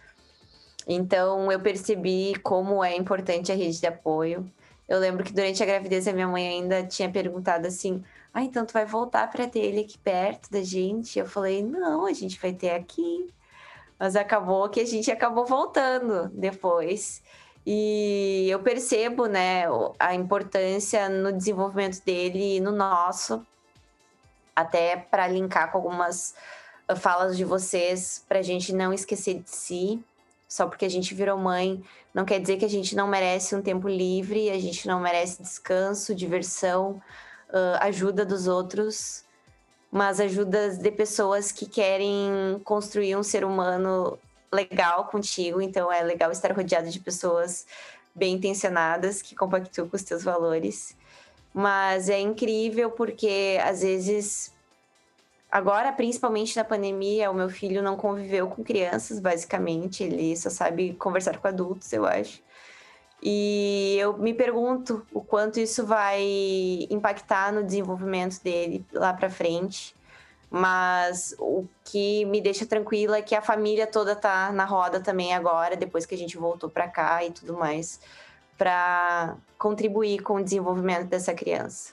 Então eu percebi como é importante a rede de apoio. Eu lembro que durante a gravidez a minha mãe ainda tinha perguntado assim: "Ah, então tu vai voltar para ter ele aqui perto da gente?" Eu falei: "Não, a gente vai ter aqui". Mas acabou que a gente acabou voltando depois. E eu percebo, né, a importância no desenvolvimento dele e no nosso, até para linkar com algumas ah, falas de vocês, para a gente não esquecer de si. Só porque a gente virou mãe, não quer dizer que a gente não merece um tempo livre, a gente não merece descanso, diversão, uh, ajuda dos outros mas ajudas de pessoas que querem construir um ser humano legal contigo. Então é legal estar rodeado de pessoas bem intencionadas que compactuam com os teus valores. Mas é incrível porque às vezes agora, principalmente na pandemia, o meu filho não conviveu com crianças, basicamente, ele só sabe conversar com adultos, eu acho. E eu me pergunto o quanto isso vai impactar no desenvolvimento dele lá para frente. Mas o que me deixa tranquila é que a família toda tá na roda também agora, depois que a gente voltou para cá e tudo mais, para contribuir com o desenvolvimento dessa criança.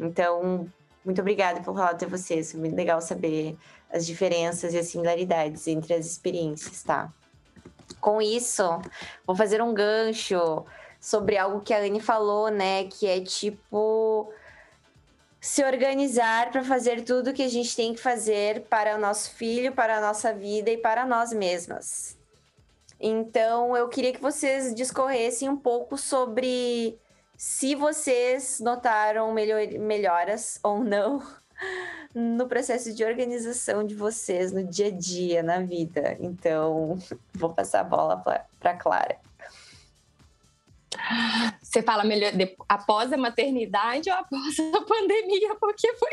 Então, muito obrigada pelo relato de vocês. Foi muito legal saber as diferenças e as similaridades entre as experiências, tá? com isso, vou fazer um gancho sobre algo que a Anne falou, né? Que é tipo se organizar para fazer tudo que a gente tem que fazer para o nosso filho, para a nossa vida e para nós mesmas. Então, eu queria que vocês discorressem um pouco sobre se vocês notaram melhor, melhoras ou não (laughs) no processo de organização de vocês no dia a dia, na vida. Então, (laughs) vou passar a bola para Clara. Você fala melhor após a maternidade ou após a (laughs) pandemia? Porque foi.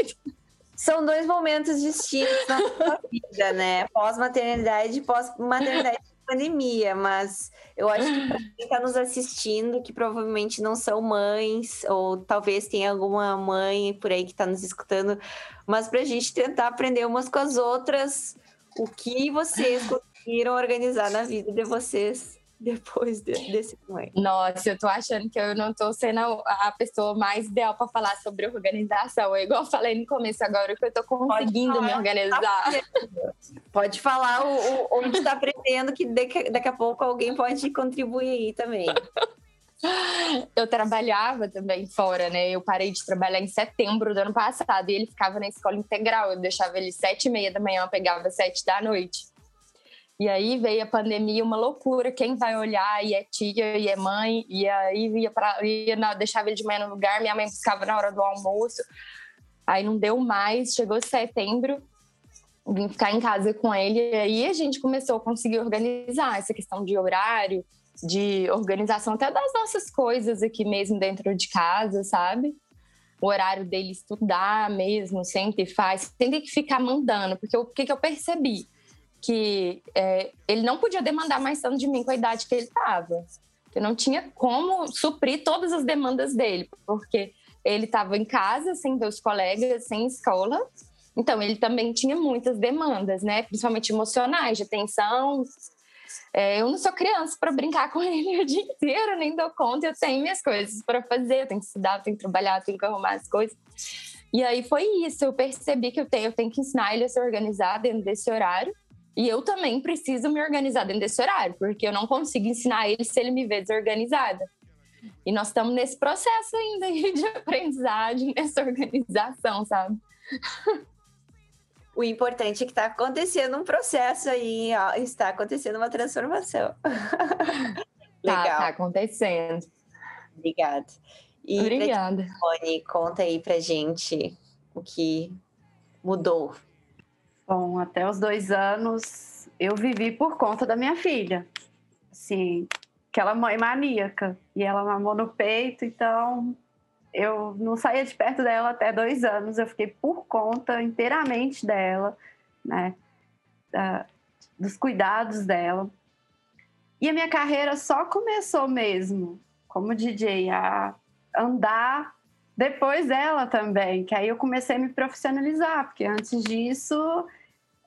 São dois momentos distintos na sua (laughs) vida, né? Pós-maternidade e pós-maternidade pandemia, mas eu acho que para quem está nos assistindo, que provavelmente não são mães, ou talvez tenha alguma mãe por aí que está nos escutando, mas para a gente tentar aprender umas com as outras o que vocês conseguiram organizar na vida de vocês (laughs) depois de, desse momento. Nossa, eu tô achando que eu não tô sendo a pessoa mais ideal para falar sobre organização. É igual eu falei no começo agora que eu tô conseguindo me organizar. (laughs) Pode falar o, o, onde está aprendendo que daqui, daqui a pouco alguém pode contribuir aí também. Eu trabalhava também fora, né? Eu parei de trabalhar em setembro do ano passado e ele ficava na escola integral. Eu deixava ele sete e meia da manhã, eu pegava sete da noite. E aí veio a pandemia, uma loucura. Quem vai olhar? E é tia, e é mãe. E aí ia para, ia não, deixava ele de manhã no lugar. Minha mãe buscava na hora do almoço. Aí não deu mais. Chegou setembro, vim ficar em casa com ele. E aí a gente começou a conseguir organizar essa questão de horário, de organização até das nossas coisas aqui mesmo dentro de casa, sabe? O horário dele estudar mesmo, sempre faz, tem que ficar mandando, porque o que, que eu percebi? Que é, ele não podia demandar mais tanto de mim com a idade que ele estava. Eu não tinha como suprir todas as demandas dele, porque ele estava em casa, sem ver os colegas, sem escola. Então, ele também tinha muitas demandas, né? Principalmente emocionais, de atenção. É, eu não sou criança para brincar com (laughs) ele o dia inteiro, nem dou conta. Eu tenho minhas coisas para fazer, eu tenho que estudar, eu tenho que trabalhar, eu tenho que arrumar as coisas. E aí foi isso. Eu percebi que eu tenho, eu tenho que ensinar ele a se organizar dentro desse horário e eu também preciso me organizar dentro desse horário, porque eu não consigo ensinar ele se ele me vê desorganizada. E nós estamos nesse processo ainda de (laughs) aprendizagem, nessa organização, sabe? O importante é que está acontecendo um processo aí, ó, está acontecendo uma transformação. (laughs) Tá, Legal. tá acontecendo. Obrigada. E Obrigada. Rony, conta aí pra gente o que mudou. Bom, até os dois anos eu vivi por conta da minha filha. Assim, aquela mãe maníaca. E ela mamou no peito, então eu não saía de perto dela até dois anos. Eu fiquei por conta inteiramente dela, né? Da- dos cuidados dela. E a minha carreira só começou mesmo como DJ a andar depois dela também, que aí eu comecei a me profissionalizar, porque antes disso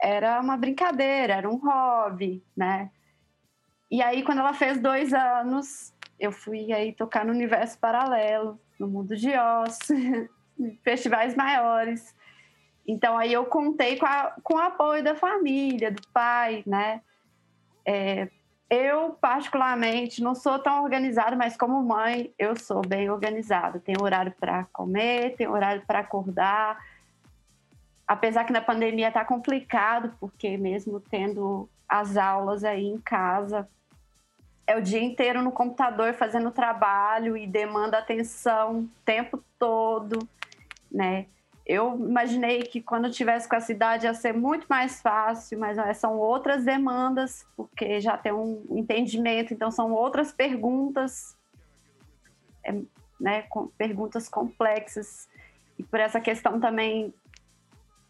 era uma brincadeira, era um hobby, né? E aí, quando ela fez dois anos, eu fui aí tocar no universo paralelo, no mundo de Oz, (laughs) festivais maiores. Então, aí eu contei com, a- com o apoio da família, do pai, né? É, eu, particularmente, não sou tão organizada, mas como mãe, eu sou bem organizada. Tenho horário para comer, tenho horário para acordar. Apesar que na pandemia está complicado, porque mesmo tendo as aulas aí em casa, é o dia inteiro no computador fazendo trabalho e demanda atenção o tempo todo, né? Eu imaginei que quando eu tivesse com a cidade ia ser muito mais fácil, mas são outras demandas, porque já tem um entendimento, então são outras perguntas, é, né, perguntas complexas. E por essa questão também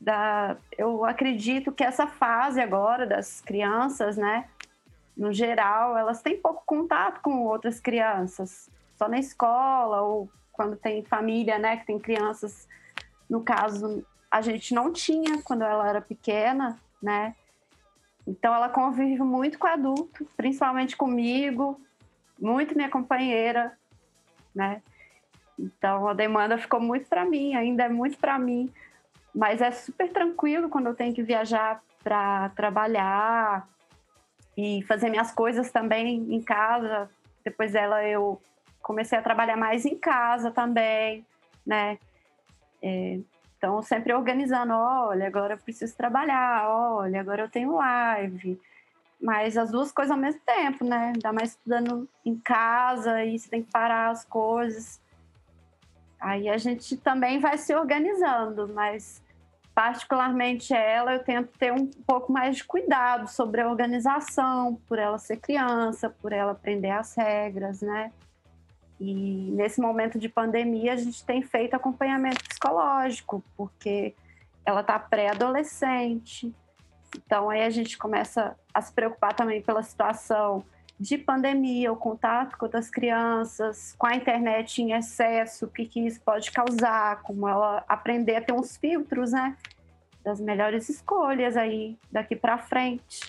da. Eu acredito que essa fase agora das crianças, né, no geral, elas têm pouco contato com outras crianças, só na escola ou quando tem família, né, que tem crianças no caso, a gente não tinha quando ela era pequena, né? Então ela convive muito com adulto, principalmente comigo, muito minha companheira, né? Então a demanda ficou muito para mim, ainda é muito para mim, mas é super tranquilo quando eu tenho que viajar para trabalhar e fazer minhas coisas também em casa. Depois dela eu comecei a trabalhar mais em casa também, né? É, então, sempre organizando, olha, agora eu preciso trabalhar, olha, agora eu tenho live. Mas as duas coisas ao mesmo tempo, né? Ainda mais estudando em casa e você tem que parar as coisas. Aí a gente também vai se organizando, mas particularmente ela, eu tento ter um pouco mais de cuidado sobre a organização, por ela ser criança, por ela aprender as regras, né? E nesse momento de pandemia, a gente tem feito acompanhamento psicológico, porque ela está pré-adolescente. Então, aí a gente começa a se preocupar também pela situação de pandemia, o contato com outras crianças, com a internet em excesso, o que, que isso pode causar, como ela aprender a ter uns filtros, né? Das melhores escolhas aí daqui para frente.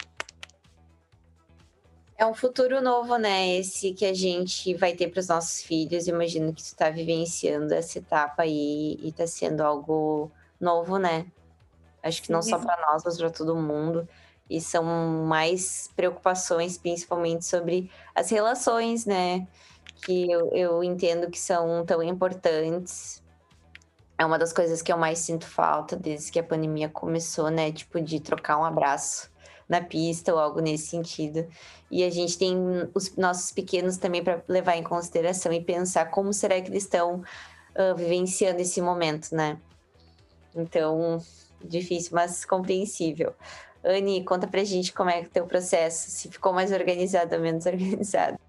É um futuro novo, né? Esse que a gente vai ter para os nossos filhos. Imagino que tu está vivenciando essa etapa aí e está sendo algo novo, né? Acho que não só Sim. para nós, mas para todo mundo. E são mais preocupações, principalmente sobre as relações, né? Que eu, eu entendo que são tão importantes. É uma das coisas que eu mais sinto falta desde que a pandemia começou, né? Tipo, de trocar um abraço na pista ou algo nesse sentido. E a gente tem os nossos pequenos também para levar em consideração e pensar como será que eles estão ah, vivenciando esse momento, né? Então, difícil, mas compreensível. Anne, conta pra gente como é que é teu processo, se ficou mais organizado ou menos (laughs) organizado.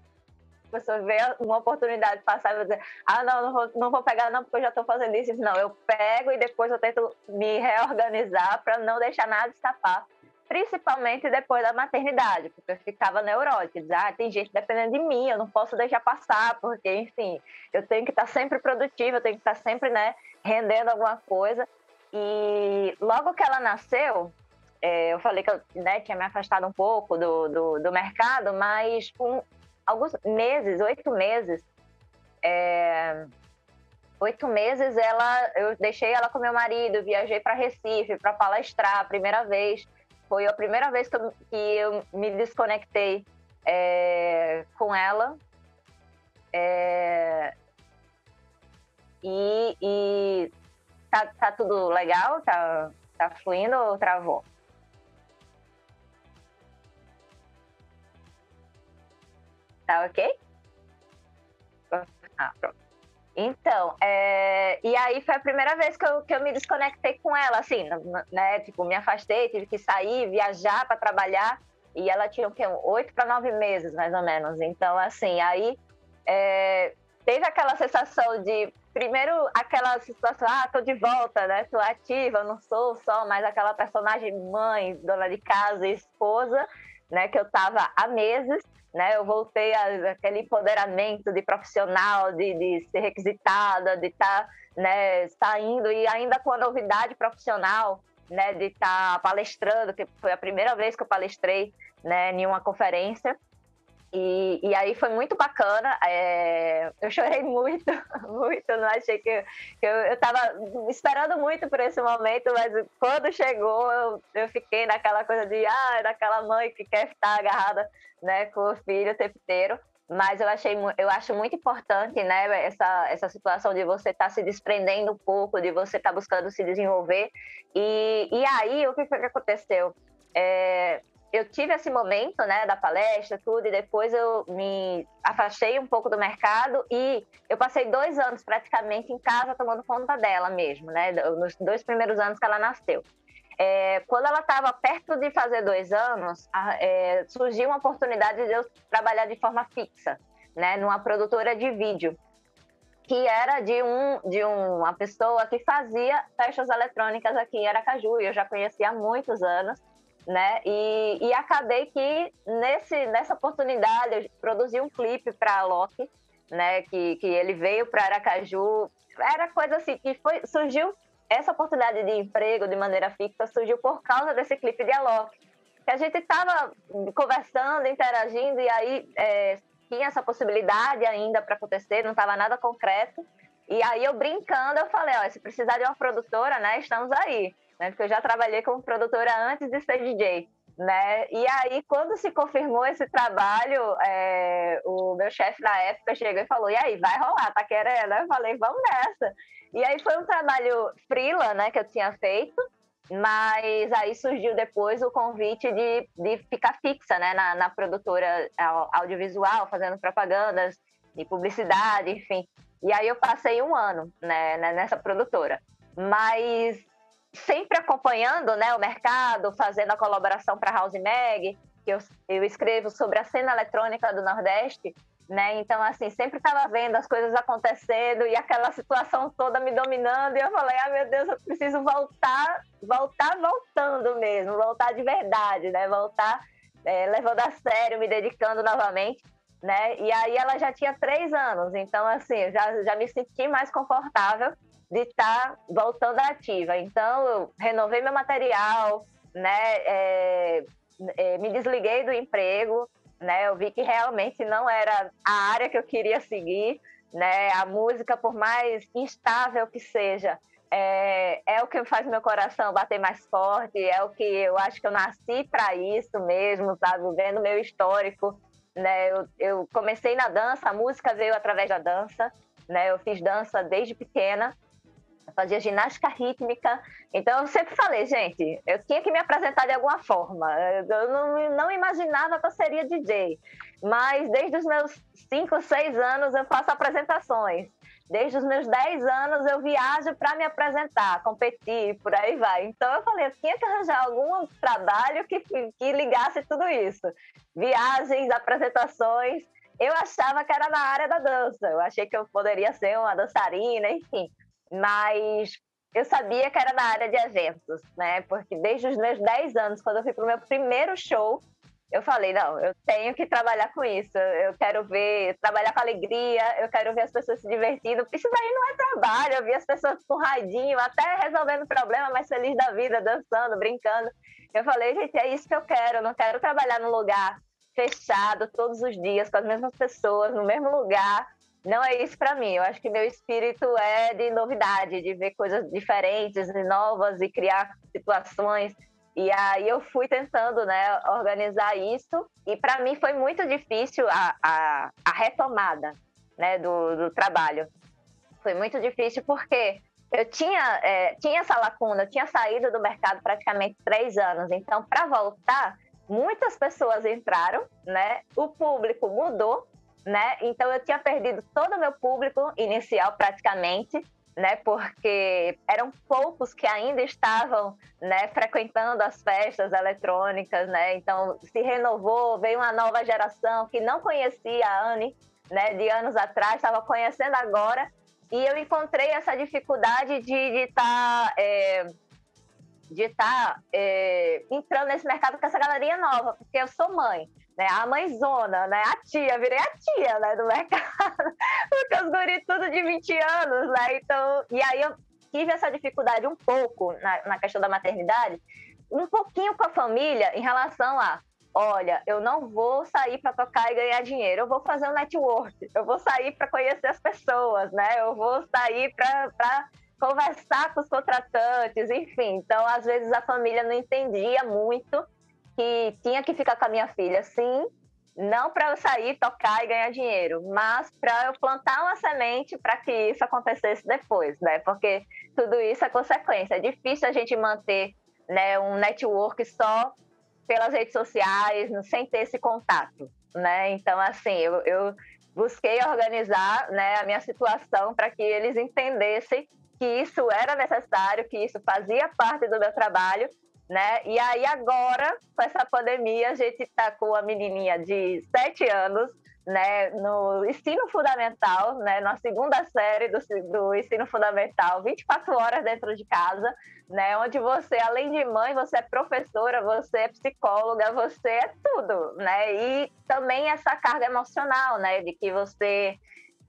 Pessoa vê uma oportunidade passar e vai dizer, ah, não, não vou, não vou pegar não, porque eu já estou fazendo isso. Não, eu pego e depois eu tento me reorganizar para não deixar nada escapar. Principalmente depois da maternidade, porque eu ficava neurótica. Dizer, ah, tem gente dependendo de mim, eu não posso deixar passar, porque, enfim, eu tenho que estar sempre produtiva, eu tenho que estar sempre, né, rendendo alguma coisa. E logo que ela nasceu, é, eu falei que eu né, tinha me afastado um pouco do, do, do mercado, mas com alguns meses, oito meses, é, oito meses ela, eu deixei ela com meu marido, viajei para Recife para palestrar a primeira vez. Foi a primeira vez que eu, que eu me desconectei é, com ela. É, e e tá, tá tudo legal? Tá, tá fluindo ou travou? Tá ok? Ah, pronto. Então, é... e aí foi a primeira vez que eu, que eu me desconectei com ela, assim, né? Tipo, me afastei, tive que sair, viajar para trabalhar. E ela tinha o quê? Oito para nove meses, mais ou menos. Então, assim, aí é... teve aquela sensação de, primeiro, aquela situação, ah, tô de volta, né? Tô ativa, não sou só mais aquela personagem mãe, dona de casa esposa, né? Que eu tava há meses né? Eu voltei a, aquele empoderamento de profissional, de, de ser requisitada, de estar tá, né, saindo e ainda com a novidade profissional, né, de estar tá palestrando, que foi a primeira vez que eu palestrei né, em uma conferência. E, e aí foi muito bacana. É, eu chorei (laughs) muito, muito. Não achei que, que eu estava esperando muito por esse momento, mas quando chegou, eu, eu fiquei naquela coisa de ah, daquela mãe que quer estar agarrada né, com o filho o tempo inteiro. Mas eu achei, eu acho muito importante, né, essa, essa situação de você estar tá se desprendendo um pouco, de você estar tá buscando se desenvolver. E, e aí, o que foi que aconteceu? É, eu tive esse momento, né, da palestra, tudo, e depois eu me afastei um pouco do mercado e eu passei dois anos praticamente em casa tomando conta dela mesmo, né, nos dois primeiros anos que ela nasceu. É, quando ela estava perto de fazer dois anos, é, surgiu uma oportunidade de eu trabalhar de forma fixa, né, numa produtora de vídeo, que era de, um, de uma pessoa que fazia festas eletrônicas aqui em Aracaju, e eu já conhecia há muitos anos, né? E, e acabei que nesse, nessa oportunidade eu produzi um clipe para a Loki, né? Que, que ele veio para Aracaju. Era coisa assim que foi surgiu essa oportunidade de emprego de maneira fixa surgiu por causa desse clipe de Alok. Que a gente estava conversando, interagindo e aí é, tinha essa possibilidade ainda para acontecer, não estava nada concreto. E aí eu brincando, eu falei, ó, se precisar de uma produtora, né, estamos aí né? Porque eu já trabalhei como produtora antes de ser DJ. Né? E aí, quando se confirmou esse trabalho, é, o meu chefe na época chegou e falou: E aí, vai rolar, tá querendo? Eu falei: Vamos nessa. E aí foi um trabalho freela, né, que eu tinha feito, mas aí surgiu depois o convite de, de ficar fixa, né, na, na produtora audiovisual, fazendo propagandas e publicidade, enfim. E aí eu passei um ano, né, nessa produtora. Mas sempre acompanhando né, o mercado, fazendo a colaboração para House Mag, que eu, eu escrevo sobre a cena eletrônica do Nordeste, né? Então, assim, sempre estava vendo as coisas acontecendo e aquela situação toda me dominando, e eu falei, ah, meu Deus, eu preciso voltar, voltar voltando mesmo, voltar de verdade, né? Voltar é, levando a sério, me dedicando novamente, né? E aí ela já tinha três anos, então, assim, já, já me senti mais confortável de estar tá voltando ativa. Então, eu renovei meu material, né? É, é, me desliguei do emprego, né? Eu vi que realmente não era a área que eu queria seguir, né? A música, por mais instável que seja, é, é o que faz meu coração bater mais forte, é o que eu acho que eu nasci para isso mesmo, sabe? Vendo meu histórico, né? Eu, eu comecei na dança, a música veio através da dança, né? Eu fiz dança desde pequena, fazia ginástica rítmica. Então, eu sempre falei, gente, eu tinha que me apresentar de alguma forma. Eu não, não imaginava que eu seria DJ. Mas desde os meus 5, 6 anos eu faço apresentações. Desde os meus 10 anos eu viajo para me apresentar, competir, por aí vai. Então eu falei, eu tinha que arranjar algum trabalho que, que ligasse tudo isso. Viagens, apresentações. Eu achava que era na área da dança. Eu achei que eu poderia ser uma dançarina, enfim mas eu sabia que era na área de eventos, né? Porque desde os meus 10 anos, quando eu fui para o meu primeiro show, eu falei, não, eu tenho que trabalhar com isso, eu quero ver, trabalhar com alegria, eu quero ver as pessoas se divertindo. Isso daí não é trabalho, eu vi as pessoas com raidinho, até resolvendo problema, mais feliz da vida, dançando, brincando. Eu falei, gente, é isso que eu quero, eu não quero trabalhar num lugar fechado todos os dias, com as mesmas pessoas, no mesmo lugar, não é isso para mim. Eu acho que meu espírito é de novidade, de ver coisas diferentes e novas e criar situações. E aí eu fui tentando, né, organizar isso. E para mim foi muito difícil a, a, a retomada, né, do, do, trabalho. Foi muito difícil porque eu tinha, é, tinha essa lacuna, eu tinha saído do mercado praticamente três anos. Então, para voltar, muitas pessoas entraram, né? O público mudou né? Então eu tinha perdido todo o meu público inicial praticamente, né? Porque eram poucos que ainda estavam, né, frequentando as festas eletrônicas, né? Então se renovou, veio uma nova geração que não conhecia a Anne, né, de anos atrás, estava conhecendo agora, e eu encontrei essa dificuldade de estar tá, é, de estar tá, é, entrando nesse mercado com essa galerinha nova, porque eu sou mãe né? A mãezona, né? A tia, virei a tia, né? Do mercado. (laughs) Porque os guris tudo de 20 anos, né? Então, e aí eu tive essa dificuldade um pouco na, na questão da maternidade, um pouquinho com a família em relação a olha, eu não vou sair para tocar e ganhar dinheiro, eu vou fazer um network, eu vou sair para conhecer as pessoas, né? Eu vou sair para conversar com os contratantes, enfim. Então, às vezes a família não entendia muito que tinha que ficar com a minha filha, sim, não para eu sair, tocar e ganhar dinheiro, mas para eu plantar uma semente para que isso acontecesse depois, né? Porque tudo isso é consequência. É difícil a gente manter né, um network só pelas redes sociais, sem ter esse contato, né? Então, assim, eu, eu busquei organizar né, a minha situação para que eles entendessem que isso era necessário, que isso fazia parte do meu trabalho né? E aí agora, com essa pandemia, a gente está com a menininha de sete anos, né, no ensino fundamental, né, na segunda série do, do ensino fundamental, 24 horas dentro de casa, né, onde você, além de mãe, você é professora, você é psicóloga, você é tudo, né, e também essa carga emocional, né, de que você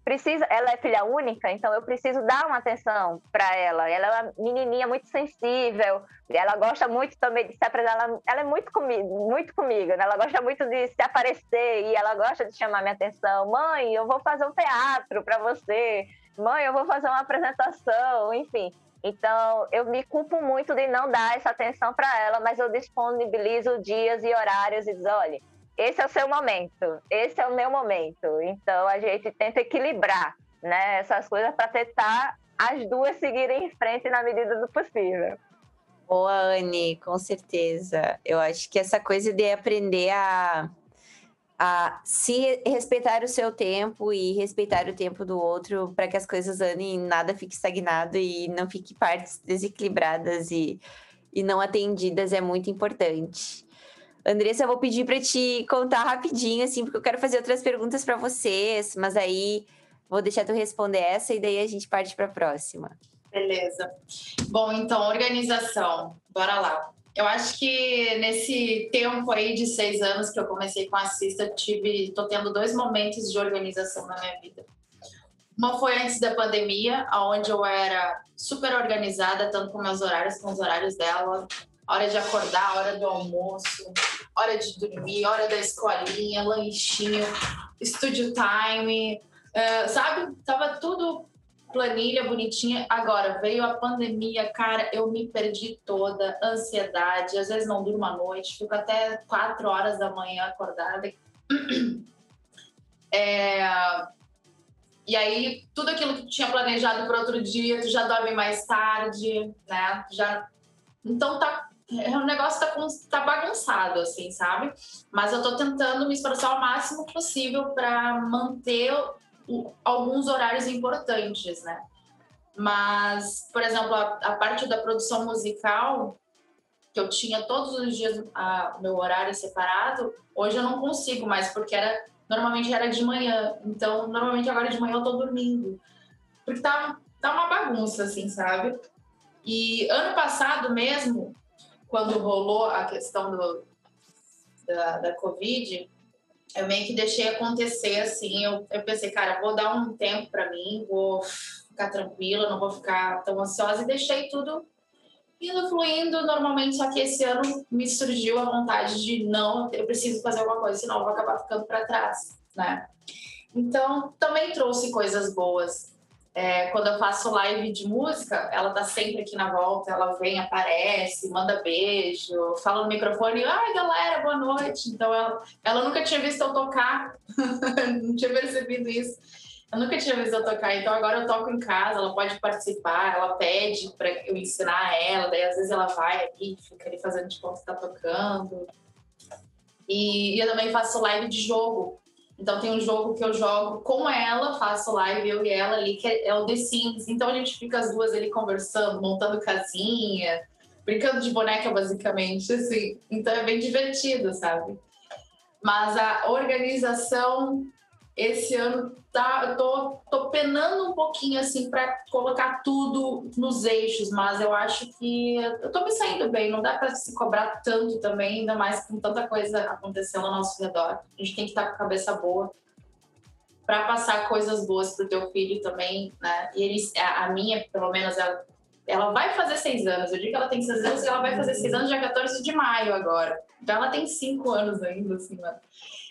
precisa, ela é filha única, então eu preciso dar uma atenção para ela. Ela é uma menininha muito sensível, ela gosta muito também de se apresentar, ela, ela é muito comigo, muito comigo, né? Ela gosta muito de se aparecer e ela gosta de chamar minha atenção. Mãe, eu vou fazer um teatro para você. Mãe, eu vou fazer uma apresentação, enfim. Então, eu me culpo muito de não dar essa atenção para ela, mas eu disponibilizo dias e horários e diz, olha, esse é o seu momento, esse é o meu momento. Então a gente tenta equilibrar né, essas coisas para tentar as duas seguirem em frente na medida do possível. Boa, Anne, com certeza. Eu acho que essa coisa de aprender a, a se respeitar o seu tempo e respeitar o tempo do outro para que as coisas andem nada fique estagnado e não fique partes desequilibradas e, e não atendidas é muito importante. Andressa, eu vou pedir para te contar rapidinho, assim, porque eu quero fazer outras perguntas para vocês, mas aí vou deixar tu responder essa e daí a gente parte para a próxima. Beleza. Bom, então, organização. Bora lá. Eu acho que nesse tempo aí de seis anos que eu comecei com a Assista, tive, tô tendo dois momentos de organização na minha vida. Uma foi antes da pandemia, onde eu era super organizada, tanto com meus horários como os horários dela hora de acordar, hora do almoço, hora de dormir, hora da escolinha, lanchinho, studio time, uh, sabe? Tava tudo planilha bonitinha. Agora veio a pandemia, cara, eu me perdi toda, ansiedade, às vezes não durmo à noite, fico até quatro horas da manhã acordada. (clears throat) É... E aí, tudo aquilo que tu tinha planejado para outro dia, tu já dorme mais tarde, né? Já... Então tá o negócio tá, tá bagunçado, assim, sabe? Mas eu tô tentando me esforçar o máximo possível para manter o, alguns horários importantes, né? Mas, por exemplo, a, a, parte da produção musical, que eu tinha todos os dias o meu horário separado, hoje eu não consigo mais, porque era normalmente era de manhã. Então, normalmente agora de manhã eu tô dormindo. Porque tá, tá uma bagunça, assim, sabe? E ano passado mesmo, quando rolou a questão do, da, da Covid, eu meio que deixei acontecer assim. Eu, eu pensei, cara, vou dar um tempo para mim, vou ficar tranquila, não vou ficar tão ansiosa e deixei tudo indo fluindo normalmente. Só que esse ano me surgiu a vontade de não, eu preciso fazer alguma coisa, senão eu vou acabar ficando para trás, né? Então também trouxe coisas boas. É, quando eu faço live de música, ela tá sempre aqui na volta, ela vem, aparece, manda beijo, fala no microfone, ai galera, boa noite. Então ela, ela nunca tinha visto eu tocar, (laughs) não tinha percebido isso. Eu nunca tinha visto eu tocar, então agora eu toco em casa, ela pode participar, ela pede para eu ensinar ela, daí às vezes ela vai aqui, fica ali fazendo de conta que tá tocando. E, e eu também faço live de jogo. Então tem um jogo que eu jogo com ela, faço live eu e ela ali, que é, o The Sims. Então a gente fica as duas ali conversando, montando casinha, brincando de boneca basicamente, assim. Então é bem divertido, sabe? Mas a organização esse ano tá, eu tô, tô penando um pouquinho assim para colocar tudo nos eixos, mas eu acho que eu tô me saindo bem, não dá para se cobrar tanto também, ainda mais com tanta coisa acontecendo ao nosso redor. A gente tem que estar com a cabeça boa para passar coisas boas pro teu filho também, né? E eles, a, minha, pelo menos, ela, ela vai fazer seis anos. Eu digo que ela tem seis anos e ela vai fazer seis anos dia 14 de maio agora. Então ela tem cinco anos ainda, assim, mano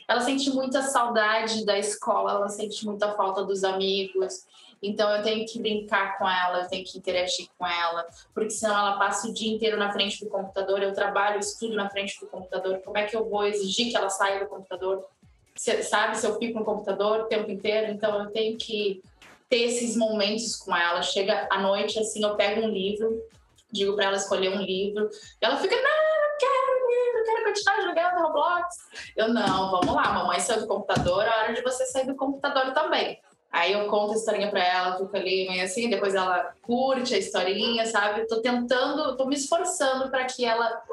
ela sente muita saudade da escola, ela sente muita falta dos amigos. Então eu tenho que brincar com ela, eu tenho que interagir com ela, porque senão ela passa o dia inteiro na frente do computador. Eu trabalho, estudo na frente do computador. Como é que eu vou exigir que ela saia do computador? Sabe, se eu fico no computador o tempo inteiro, então eu tenho que ter esses momentos com ela. Chega à noite, assim, eu pego um livro, digo para ela escolher um livro, ela fica, não, continuar jogando Roblox? Eu, não, vamos lá, mamãe saiu do computador, é hora de você sair do computador também. Aí eu conto a historinha pra ela, fico ali meio assim, depois ela curte a historinha, sabe? Tô tentando, tô me esforçando para que ela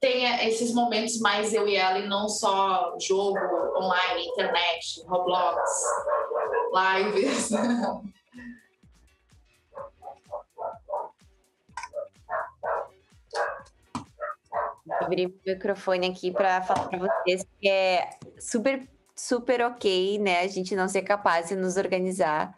tenha esses momentos mais eu e ela e não só jogo online, internet, Roblox, lives. (laughs) abrir o microfone aqui para falar para vocês que é super, super ok, né? A gente não ser capaz de nos organizar.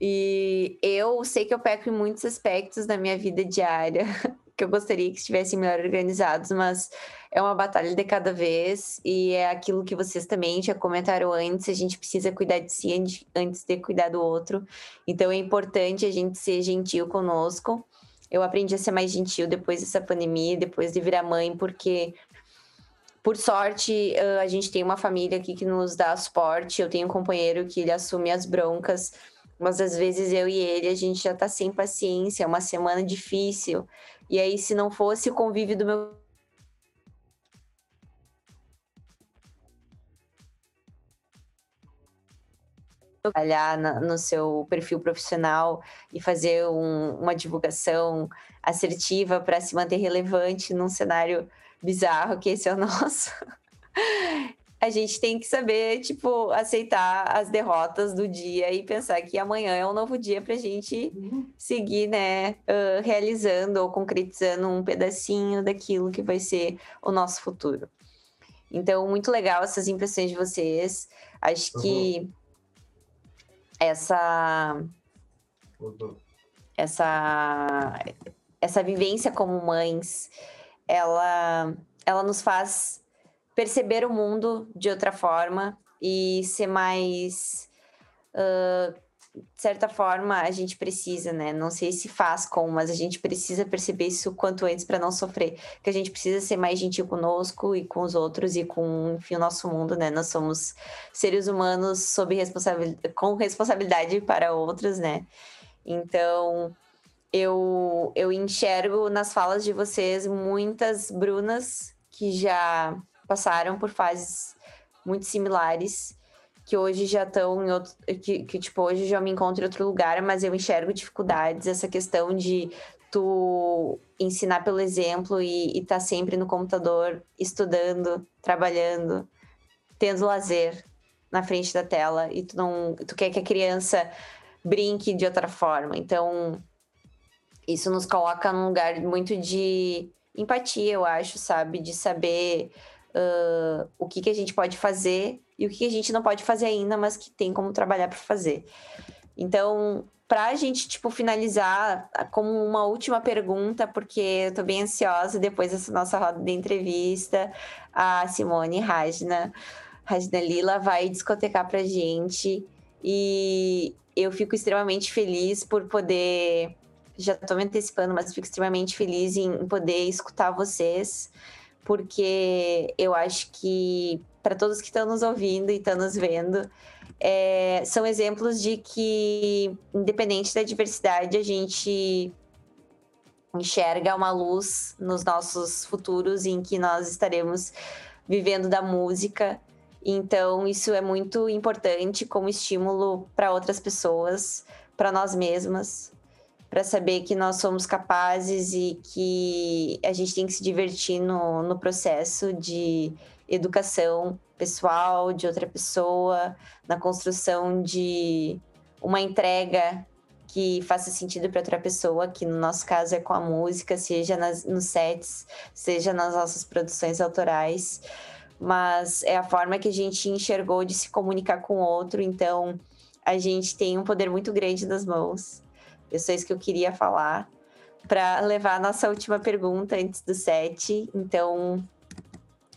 E eu sei que eu peco em muitos aspectos da minha vida diária, (laughs) que eu gostaria que estivessem melhor organizados, mas é uma batalha de cada vez e é aquilo que vocês também já comentaram antes, a gente precisa cuidar de si antes de cuidar do outro. Então é importante a gente ser gentil conosco eu aprendi a ser mais gentil depois dessa pandemia, depois de virar mãe, porque por sorte, a gente tem uma família aqui que nos dá suporte. Eu tenho um companheiro que ele assume as broncas, mas às vezes eu e ele a gente já tá sem paciência, é uma semana difícil. E aí, se não fosse o convívio do meu trabalhar na, no seu perfil profissional e fazer um, uma divulgação assertiva para se manter relevante num cenário bizarro que esse é o (laughs) nosso. a gente tem que saber, tipo, aceitar as derrotas do dia e pensar que amanhã é um novo dia para a gente uhum. seguir, né, uh, realizando ou concretizando um pedacinho daquilo que vai ser o nosso futuro. Então, muito legal essas impressões de vocês. Acho uhum. que essa essa essa vivência como mães, ela ela nos faz perceber o mundo de outra forma e ser mais uh, de certa forma, a gente precisa, né? Não sei se faz como, mas a gente precisa perceber isso quanto antes para não sofrer. Que a gente precisa ser mais gentil conosco e com os outros e com, enfim, o nosso mundo, né? Nós somos seres humanos sob responsabilidade, com responsabilidade para outros, né? Então, eu, eu enxergo nas falas de vocês muitas Brunas que já passaram por fases muito similares que hoje já estão em outro. Que, que, tipo, hoje já me encontro em outro lugar, mas eu enxergo dificuldades, essa questão de tu ensinar pelo exemplo e estar tá sempre no computador, estudando, trabalhando, tendo lazer na frente da tela e tu não. Tu quer que a criança brinque de outra forma. Então, isso nos coloca num lugar muito de empatia, eu acho, sabe? De saber uh, o que, que a gente pode fazer e o que a gente não pode fazer ainda, mas que tem como trabalhar para fazer. Então, para a gente, tipo, finalizar como uma última pergunta, porque eu estou bem ansiosa depois dessa nossa roda de entrevista, a Simone Rajna, Rajna Lila vai discotecar para gente e eu fico extremamente feliz por poder, já estou me antecipando, mas fico extremamente feliz em poder escutar vocês, porque eu acho que para todos que estão nos ouvindo e estão nos vendo, é, são exemplos de que, independente da diversidade, a gente enxerga uma luz nos nossos futuros em que nós estaremos vivendo da música. Então, isso é muito importante como estímulo para outras pessoas, para nós mesmas, para saber que nós somos capazes e que a gente tem que se divertir no, no processo de educação pessoal de outra pessoa, na construção de uma entrega que faça sentido para outra pessoa, que no nosso caso é com a música, seja nas, nos sets, seja nas nossas produções autorais mas é a forma que a gente enxergou de se comunicar com o outro, então a gente tem um poder muito grande nas mãos. Só isso que eu queria falar para levar a nossa última pergunta antes do set. Então,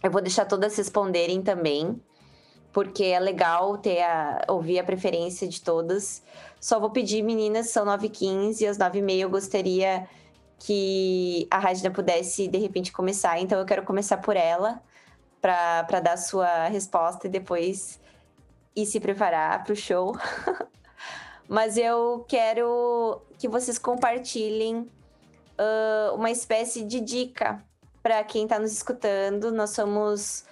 eu vou deixar todas responderem também, porque é legal ter a, ouvir a preferência de todas. Só vou pedir, meninas, são 9h15 e às 9h30 eu gostaria que a Rajna pudesse, de repente, começar. Então, eu quero começar por ela para dar sua resposta e depois ir se preparar para o show. (laughs) Mas eu quero que vocês compartilhem uh, uma espécie de dica para quem está nos escutando. Nós somos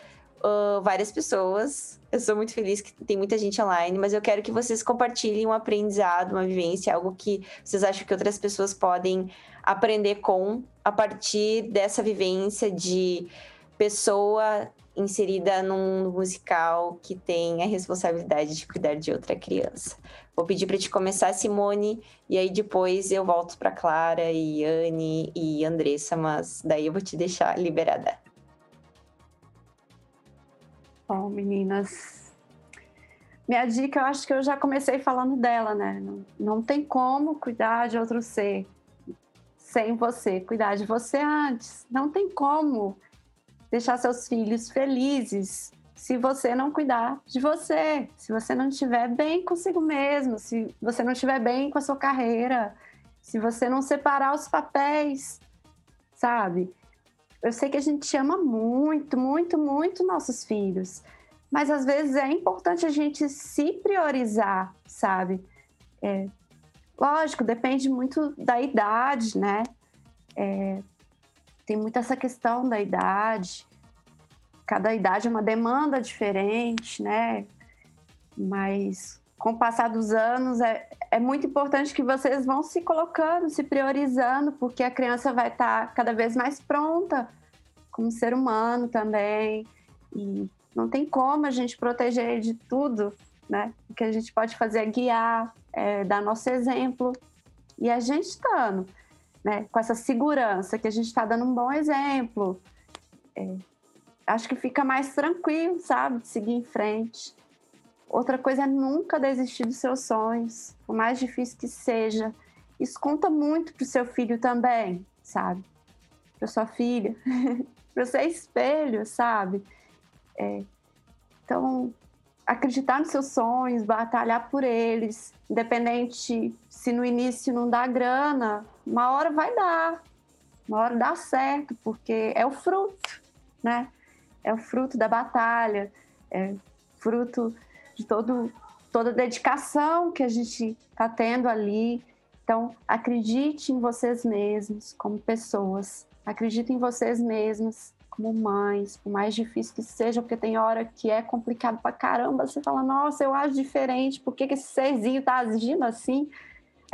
uh, várias pessoas. Eu sou muito feliz que tem muita gente online, mas eu quero que vocês compartilhem um aprendizado, uma vivência, algo que vocês acham que outras pessoas podem aprender com a partir dessa vivência de pessoa inserida num musical que tem a responsabilidade de cuidar de outra criança. Vou pedir para te começar, Simone, e aí depois eu volto para Clara e Anne e Andressa, mas daí eu vou te deixar liberada. Bom, meninas, minha dica, eu acho que eu já comecei falando dela, né? Não, não tem como cuidar de outro ser sem você, cuidar de você antes. Não tem como deixar seus filhos felizes se você não cuidar de você, se você não estiver bem consigo mesmo, se você não estiver bem com a sua carreira, se você não separar os papéis, sabe? Eu sei que a gente ama muito, muito, muito nossos filhos, mas às vezes é importante a gente se priorizar, sabe? É, lógico, depende muito da idade, né? É, tem muito essa questão da idade. Cada idade é uma demanda diferente, né? Mas com o passar dos anos, é, é muito importante que vocês vão se colocando, se priorizando, porque a criança vai estar tá cada vez mais pronta como ser humano também. E não tem como a gente proteger de tudo, né? O que a gente pode fazer é guiar, é, dar nosso exemplo. E a gente estando né, com essa segurança, que a gente está dando um bom exemplo, é, acho que fica mais tranquilo, sabe, de seguir em frente. Outra coisa é nunca desistir dos seus sonhos, por mais difícil que seja. Isso conta muito para o seu filho também, sabe? Para sua filha, (laughs) para seu espelho, sabe? É, então, acreditar nos seus sonhos, batalhar por eles, independente se no início não dá grana, uma hora vai dar, uma hora dá certo, porque é o fruto, né? É o fruto da batalha, é fruto de todo, toda a dedicação que a gente está tendo ali. Então, acredite em vocês mesmos como pessoas, acredite em vocês mesmos como mães, por mais difícil que seja, porque tem hora que é complicado pra caramba, você fala, nossa, eu acho diferente, por que, que esse serzinho tá agindo assim?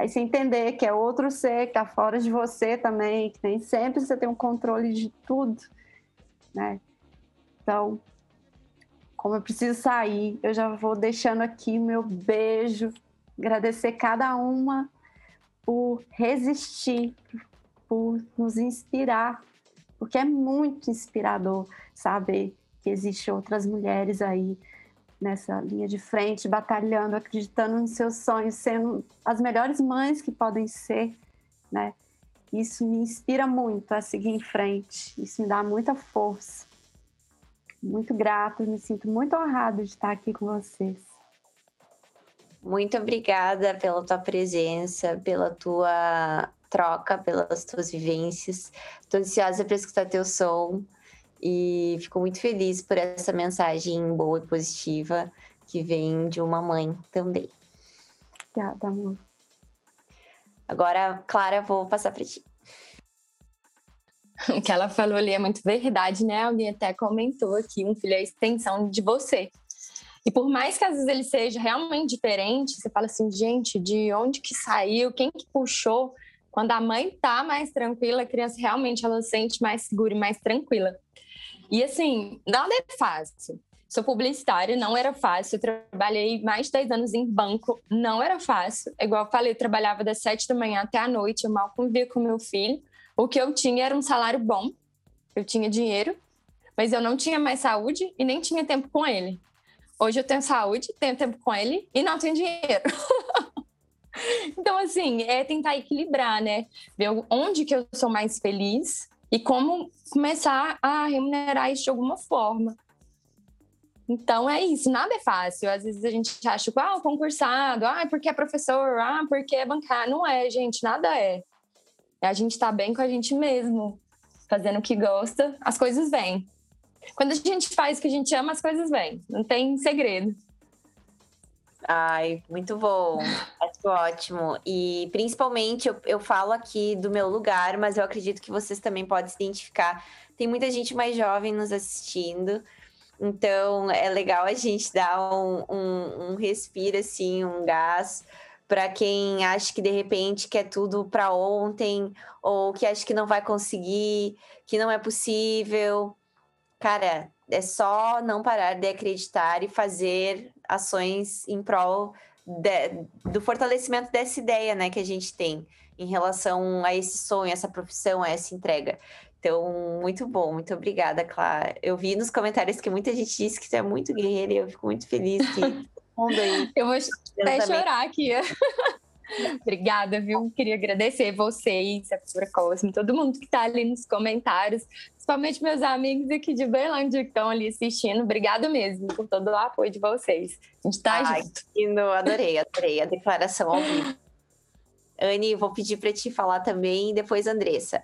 Aí você entender que é outro ser que tá fora de você também, que nem sempre você tem um controle de tudo, né? Então, como eu preciso sair, eu já vou deixando aqui meu beijo, agradecer cada uma por resistir, por nos inspirar porque é muito inspirador saber que existem outras mulheres aí nessa linha de frente, batalhando, acreditando nos seus sonhos, sendo as melhores mães que podem ser, né? Isso me inspira muito a seguir em frente, isso me dá muita força. Muito grato, me sinto muito honrado de estar aqui com vocês. Muito obrigada pela tua presença, pela tua troca, pelas tuas vivências. Estou ansiosa para escutar teu som e fico muito feliz por essa mensagem boa e positiva que vem de uma mãe também. Obrigada, amor. Agora, Clara, vou passar para ti. (laughs) O que ela falou ali é muito verdade, né? Alguém até comentou aqui, um filho é a extensão de você. E por mais que às vezes ele seja realmente diferente, você fala assim, gente, de onde que saiu, quem que puxou? Quando a mãe tá mais tranquila, a criança realmente ela se sente mais segura e mais tranquila. E assim, nada é fácil. Sou publicitária, não era fácil. Eu trabalhei mais de 10 anos em banco, não era fácil. É igual eu falei, eu trabalhava das 7 da manhã até a noite, eu mal convivia com meu filho. O que eu tinha era um salário bom, eu tinha dinheiro, mas eu não tinha mais saúde e nem tinha tempo com ele. Hoje eu tenho saúde, tenho tempo com ele e não tenho dinheiro. (laughs) então, assim, é tentar equilibrar, né? Ver onde que eu sou mais feliz e como começar a remunerar isso de alguma forma. Então é isso, nada é fácil. Às vezes a gente acha, ah, o concursado, ah, porque é professor, ah, porque é bancar. Não é, gente, nada é. É a gente tá bem com a gente mesmo, fazendo o que gosta, as coisas vêm. Quando a gente faz o que a gente ama, as coisas vêm. Não tem segredo. Ai, muito bom. Acho ótimo. E principalmente eu, eu falo aqui do meu lugar, mas eu acredito que vocês também podem se identificar. Tem muita gente mais jovem nos assistindo. Então é legal a gente dar um, um, um respiro, assim, um gás para quem acha que de repente quer tudo para ontem, ou que acha que não vai conseguir, que não é possível. Cara, é só não parar de acreditar e fazer ações em prol de, do fortalecimento dessa ideia, né, que a gente tem em relação a esse sonho, essa profissão, a essa entrega. Então, muito bom, muito obrigada, Clara. Eu vi nos comentários que muita gente disse que você é muito guerreira e eu fico muito feliz que mundo aí. (laughs) Eu vou até chorar aqui. (laughs) Obrigada, viu? Queria agradecer vocês, a Cultura Cosmo, todo mundo que está ali nos comentários, principalmente meus amigos aqui de Berlândia que estão ali assistindo. Obrigada mesmo por todo o apoio de vocês. A gente está junto. Lindo, adorei, adorei a declaração ao vivo. Anne, vou pedir para te falar também, depois Andressa.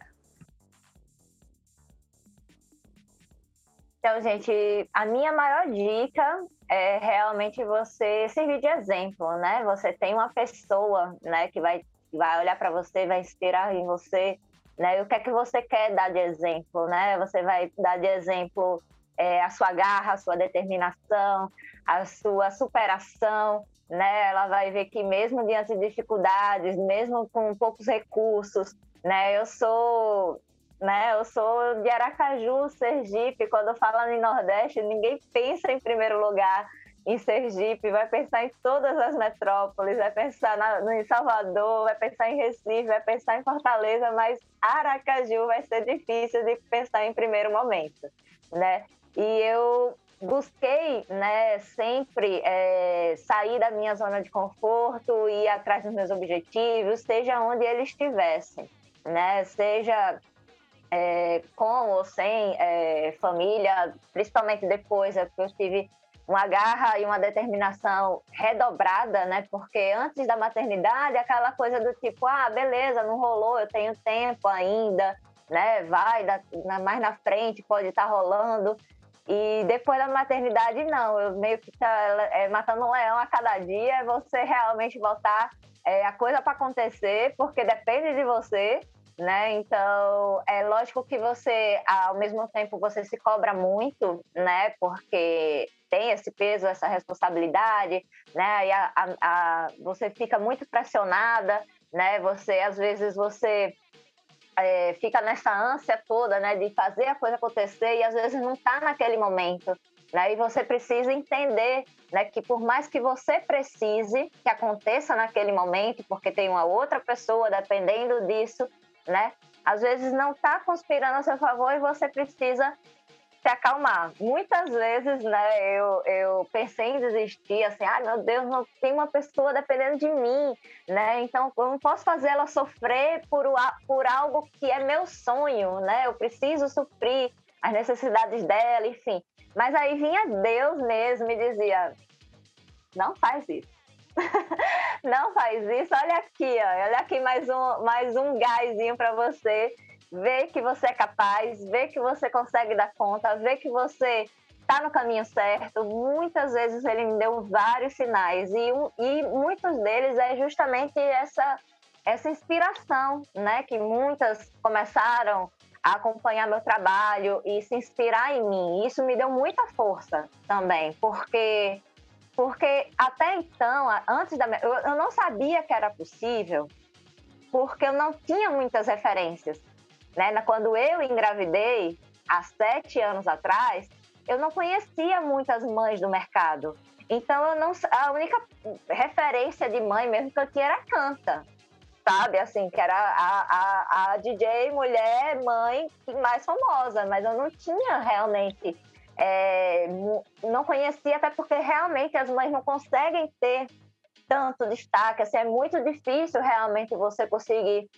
Então, gente, a minha maior dica é realmente você servir de exemplo, né? Você tem uma pessoa, né, que vai, vai olhar para você, vai inspirar em você, né? E o que é que você quer dar de exemplo, né? Você vai dar de exemplo é, a sua garra, a sua determinação, a sua superação, né? Ela vai ver que mesmo diante de dificuldades, mesmo com poucos recursos, né? Eu sou né? Eu sou de Aracaju, Sergipe. Quando fala em Nordeste, ninguém pensa em primeiro lugar em Sergipe, vai pensar em todas as metrópoles, vai pensar na, em Salvador, vai pensar em Recife, vai pensar em Fortaleza, mas Aracaju vai ser difícil de pensar em primeiro momento, né? E eu busquei, né, sempre é, sair da minha zona de conforto ir atrás dos meus objetivos, seja onde eles estivessem, né? Seja é, com ou sem é, família, principalmente depois, porque eu tive uma garra e uma determinação redobrada, né? Porque antes da maternidade, aquela coisa do tipo, ah, beleza, não rolou, eu tenho tempo ainda, né? Vai, da, na, mais na frente pode estar tá rolando. E depois da maternidade, não, eu meio que tá é, matando um leão a cada dia, é você realmente voltar é, a coisa para acontecer, porque depende de você, né? Então, é lógico que você, ao mesmo tempo, você se cobra muito, né? Porque tem esse peso, essa responsabilidade, né? E a, a, a, você fica muito pressionada, né? Você, às vezes, você é, fica nessa ânsia toda, né? De fazer a coisa acontecer e, às vezes, não está naquele momento, né? E você precisa entender né, que por mais que você precise que aconteça naquele momento, porque tem uma outra pessoa dependendo disso, né? Às vezes não está conspirando a seu favor e você precisa se acalmar. Muitas vezes, né, eu, eu pensei em desistir, assim, ah, meu Deus, não tem uma pessoa dependendo de mim, né? Então eu não posso fazer ela sofrer por, por algo que é meu sonho, né? Eu preciso suprir as necessidades dela, enfim. Mas aí vinha Deus mesmo e dizia: não faz isso. (laughs) não faz isso. Olha aqui, ó. olha aqui mais um, mais um gásinho para você. Ver que você é capaz, ver que você consegue dar conta, ver que você está no caminho certo. Muitas vezes ele me deu vários sinais e, e muitos deles é justamente essa essa inspiração, né? Que muitas começaram a acompanhar meu trabalho e se inspirar em mim. Isso me deu muita força também, porque Porque até então, antes da eu, eu não sabia que era possível, porque eu não tinha muitas referências. Né? Quando eu engravidei, há sete anos atrás, eu não conhecia muitas mães do mercado. Então, eu não, a única referência de mãe mesmo que eu tinha era Canta, sabe? Assim, que era a, a, a DJ mulher, mãe mais famosa, mas eu não tinha realmente. É, não conhecia, até porque realmente as mães não conseguem ter tanto destaque. Assim, é muito difícil realmente você conseguir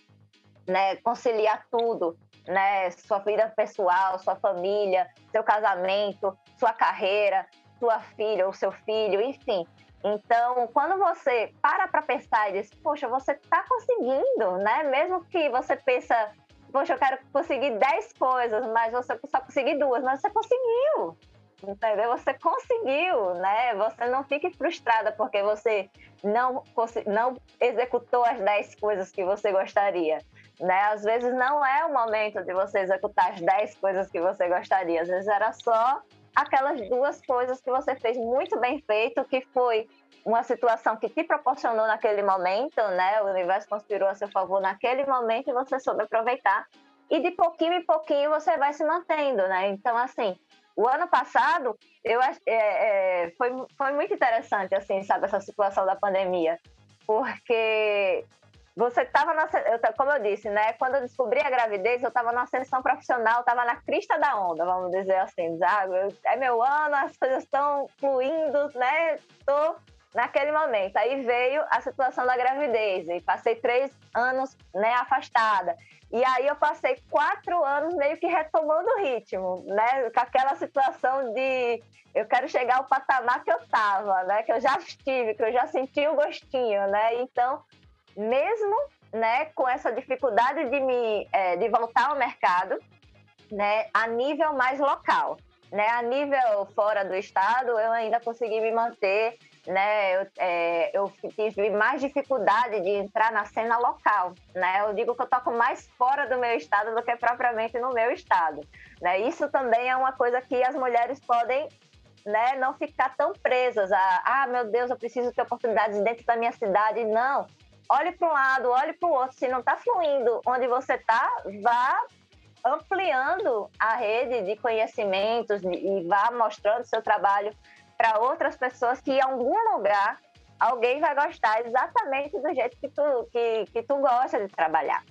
né, conciliar tudo né? Sua vida pessoal, sua família, seu casamento, sua carreira, sua filha ou seu filho, enfim. Então, quando você para para pensar e diz, poxa, você está conseguindo, né? Mesmo que você pensa, poxa, eu quero conseguir 10 coisas, mas você só conseguir duas, mas você conseguiu, entendeu? Você conseguiu, né? Você não fique frustrada porque você não, não executou as 10 coisas que você gostaria. Né? Às vezes não é o momento de você executar as 10 coisas que você gostaria, às vezes era só aquelas duas coisas que você fez muito bem feito, que foi uma situação que te proporcionou naquele momento, né? O universo conspirou a seu favor naquele momento e você soube aproveitar. E de pouquinho em pouquinho você vai se mantendo, né? Então, assim, o ano passado eu é, é, foi, foi muito interessante, assim, sabe, essa situação da pandemia, porque você estava na. Eu, como eu disse, né? Quando eu descobri a gravidez, eu estava na ascensão profissional, estava na crista da onda, vamos dizer assim. Ah, é meu ano, as coisas estão fluindo, né? Estou naquele momento. Aí veio a situação da gravidez, e passei três anos né, afastada. E aí eu passei quatro anos meio que retomando o ritmo, né? Com aquela situação de eu quero chegar ao patamar que eu estava, né? Que eu já estive, que eu já senti o gostinho, né? Então mesmo né, com essa dificuldade de, me, é, de voltar ao mercado né, a nível mais local. Né, a nível fora do estado, eu ainda consegui me manter, né, eu, é, eu tive mais dificuldade de entrar na cena local. Né, eu digo que eu toco mais fora do meu estado do que propriamente no meu estado. Né, isso também é uma coisa que as mulheres podem né, não ficar tão presas a, ah, meu Deus, eu preciso ter oportunidades dentro da minha cidade. Não, olhe para um lado, olhe para o outro. Se não está fluindo onde você está, vá ampliando a rede de conhecimentos e vá mostrando seu trabalho para outras pessoas que em algum lugar alguém vai gostar exatamente do jeito que tu, que, que tu gosta de trabalhar.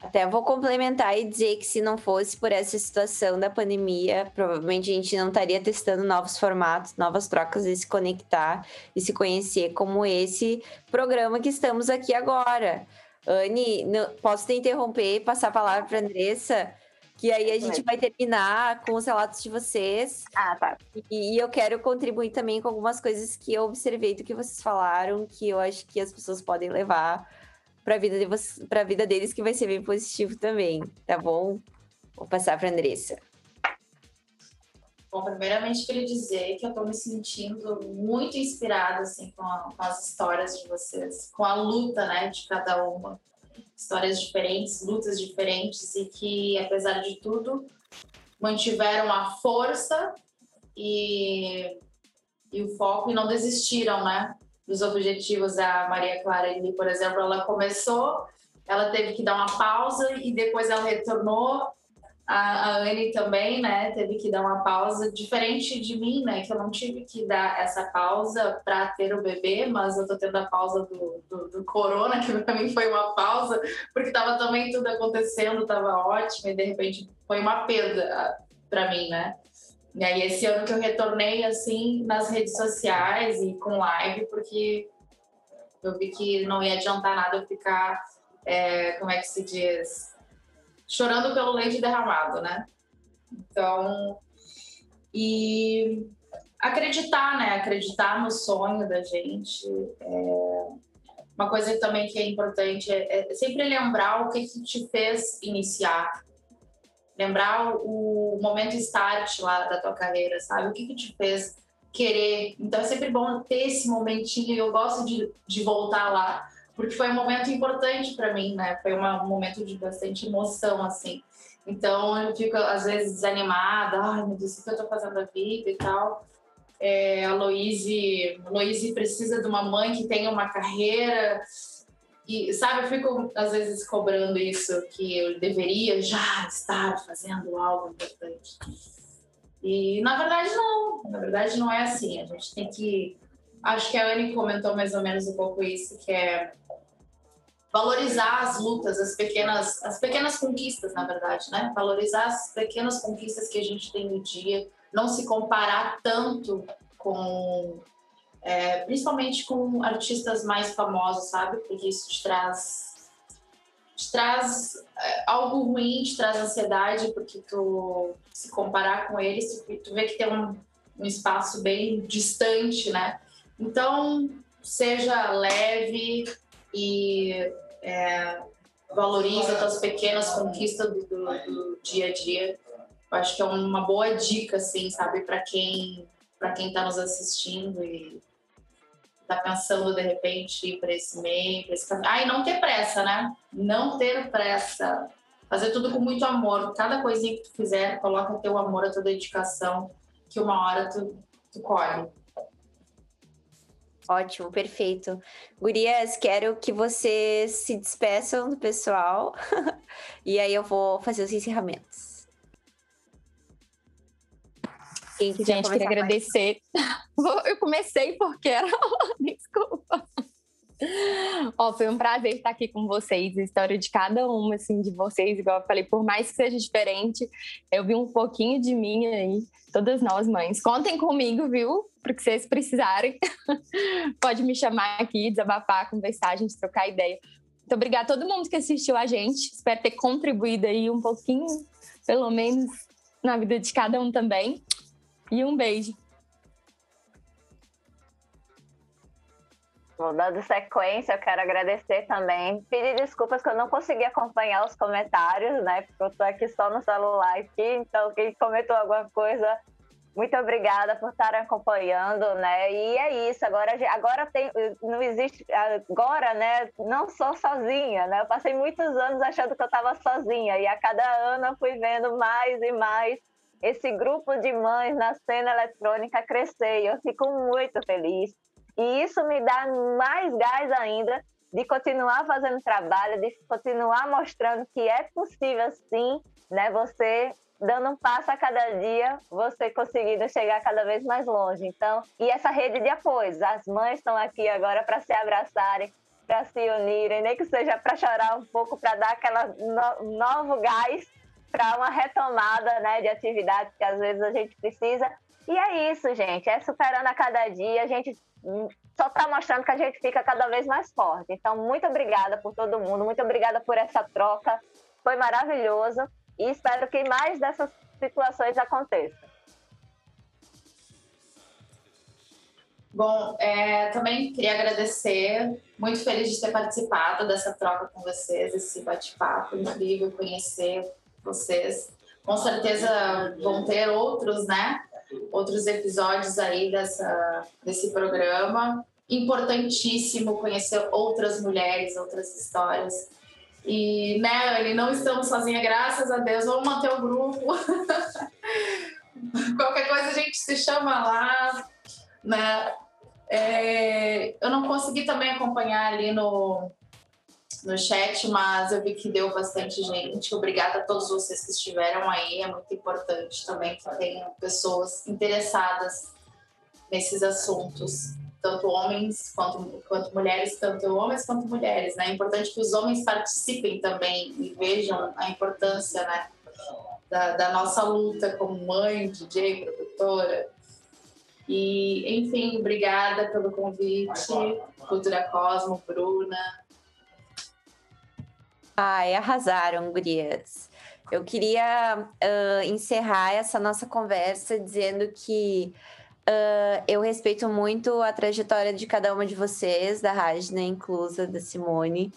Até vou complementar e dizer que se não fosse por essa situação da pandemia, provavelmente a gente não estaria testando novos formatos, novas trocas e se conectar e se conhecer como esse programa que estamos aqui agora. Anne, posso te interromper e passar a palavra para a Andressa? Que aí a gente vai terminar com os relatos de vocês. Ah, tá. E eu quero contribuir também com algumas coisas que eu observei do que vocês falaram, que eu acho que as pessoas podem levar para a vida, de a vida deles, que vai ser bem positivo também, tá bom? Vou passar para Andressa. Bom, primeiramente queria dizer que eu estou me sentindo muito inspirada assim, com, a, com, as histórias de vocês, com a luta né, de cada uma. Histórias diferentes, lutas diferentes e que, apesar de tudo, mantiveram a força e, e o foco e não desistiram, né? Dos objetivos a Maria Clara ali, por exemplo, ela começou, ela teve que dar uma pausa e depois ela retornou. A, a Anne também, né, teve que dar uma pausa, diferente de mim, né, que eu não tive que dar essa pausa para ter o bebê, mas eu tô tendo a pausa do, do, do corona, que para mim foi uma pausa, porque tava também tudo acontecendo, tava ótimo, e de repente foi uma perda ah, para mim, né. E aí, esse ano que eu retornei, assim, nas redes sociais e com live, porque eu vi que não ia adiantar nada eu ficar, é, como é que se diz? Chorando pelo leite derramado, né? Então, e acreditar, né? Acreditar no sonho da gente. É... Uma coisa também que é importante é, é sempre lembrar o que, que te fez iniciar lembrar o, momento start lá da tua carreira, sabe? O que, que te fez querer. Então é sempre bom ter esse momentinho e eu gosto de, de voltar lá, porque foi um momento importante para mim, né? Foi uma, um momento de bastante emoção, assim. Então eu fico às vezes desanimada, ai meu Deus, o que eu tô fazendo da vida e tal. é, a Loise precisa de uma mãe que tenha uma carreira. E, sabe, eu fico às vezes cobrando isso, que eu deveria já estar fazendo algo importante. E na verdade não, na verdade não é assim. A gente tem que. Acho que a Anne comentou mais ou menos um pouco isso, que é valorizar as lutas, as pequenas, as pequenas conquistas, na verdade, né? Valorizar as pequenas conquistas que a gente tem no dia, não se comparar tanto com, é, principalmente com artistas mais famosos, sabe? Porque isso te traz, te traz é, algo ruim, te traz ansiedade, porque tu se comparar com eles, tu, tu vê que tem um, um espaço bem distante, né? Então, seja leve e é, valoriza as pequenas conquistas do, do, do, dia a dia. Eu acho que é uma boa dica, assim, sabe, para quem para quem está nos assistindo e está pensando de repente ir para esse meio, para esse caminho. Ah, e não ter pressa, né? Não ter pressa. Fazer tudo com muito amor. Cada coisinha que tu fizer, coloca teu amor, a tua dedicação, que uma hora tu, tu colhe. Ótimo, perfeito. Gurias, quero que vocês se despeçam do pessoal (laughs) e aí eu vou fazer os encerramentos. Quem Gente, queria agradecer. (laughs) Eu comecei porque era. (laughs) Desculpa. Ó, foi um prazer estar aqui com vocês. A história de cada uma, assim, de vocês, igual eu falei, por mais que seja diferente, eu vi um pouquinho de mim aí. Todas nós, mães. Contem comigo, viu? Porque vocês precisarem. (laughs) Pode me chamar aqui, desabafar, conversar, a gente trocar ideia. Muito obrigada a todo mundo que assistiu a gente. Espero ter contribuído aí um pouquinho, pelo menos, na vida de cada um também. E um beijo. Bom, dando sequência, eu quero agradecer também. Pedir desculpas que eu não consegui acompanhar os comentários, né? Porque eu tô aqui só no celular aqui, então quem comentou alguma coisa, muito obrigada por estar acompanhando, né? E é isso, agora, agora tem, não existe, agora, né? Não sou sozinha, né? Eu passei muitos anos achando que eu estava sozinha e a cada ano eu fui vendo mais e mais esse grupo de mães na cena eletrônica crescer. Eu fico muito feliz. E isso me dá mais gás ainda de continuar fazendo trabalho, de continuar mostrando que é possível sim, né? Você dando um passo a cada dia, você conseguindo chegar cada vez mais longe. Então, e essa rede de apoios, as mães estão aqui agora para se abraçarem, para se unirem, nem que seja para chorar um pouco, para dar aquela no, novo gás para uma retomada né, de atividades que às vezes a gente precisa. E é isso, gente. É superando a cada dia. A gente só está mostrando que a gente fica cada vez mais forte. Então, muito obrigada por todo mundo. Muito obrigada por essa troca. Foi maravilhoso. E espero que mais dessas situações aconteçam. Bom, é, também queria agradecer, muito feliz de ter participado dessa troca com vocês, esse bate-papo incrível, conhecer vocês. Com certeza vão ter outros, né? Outros episódios aí dessa, desse programa. Importantíssimo conhecer outras mulheres, outras histórias. E, né, Anne, não estamos sozinhas, graças a Deus. Vamos manter o grupo. (laughs) Qualquer coisa a gente se chama lá, né? É, eu não consegui também acompanhar ali no, no chat, mas eu vi que deu bastante gente. Obrigada a todos vocês que estiveram aí. É muito importante também que tenham pessoas interessadas nesses assuntos, tanto homens quanto, quanto mulheres, tanto homens quanto mulheres. Né? É importante que os homens participem também e vejam a importância né, da, da nossa luta como mãe, DJ, produtora. E, enfim, obrigada pelo convite, Cultura Cosmo, Bruna, Ai, arrasaram, gurias. Eu queria uh, encerrar essa nossa conversa dizendo que uh, eu respeito muito a trajetória de cada uma de vocês, da Rajna, inclusa da Simone,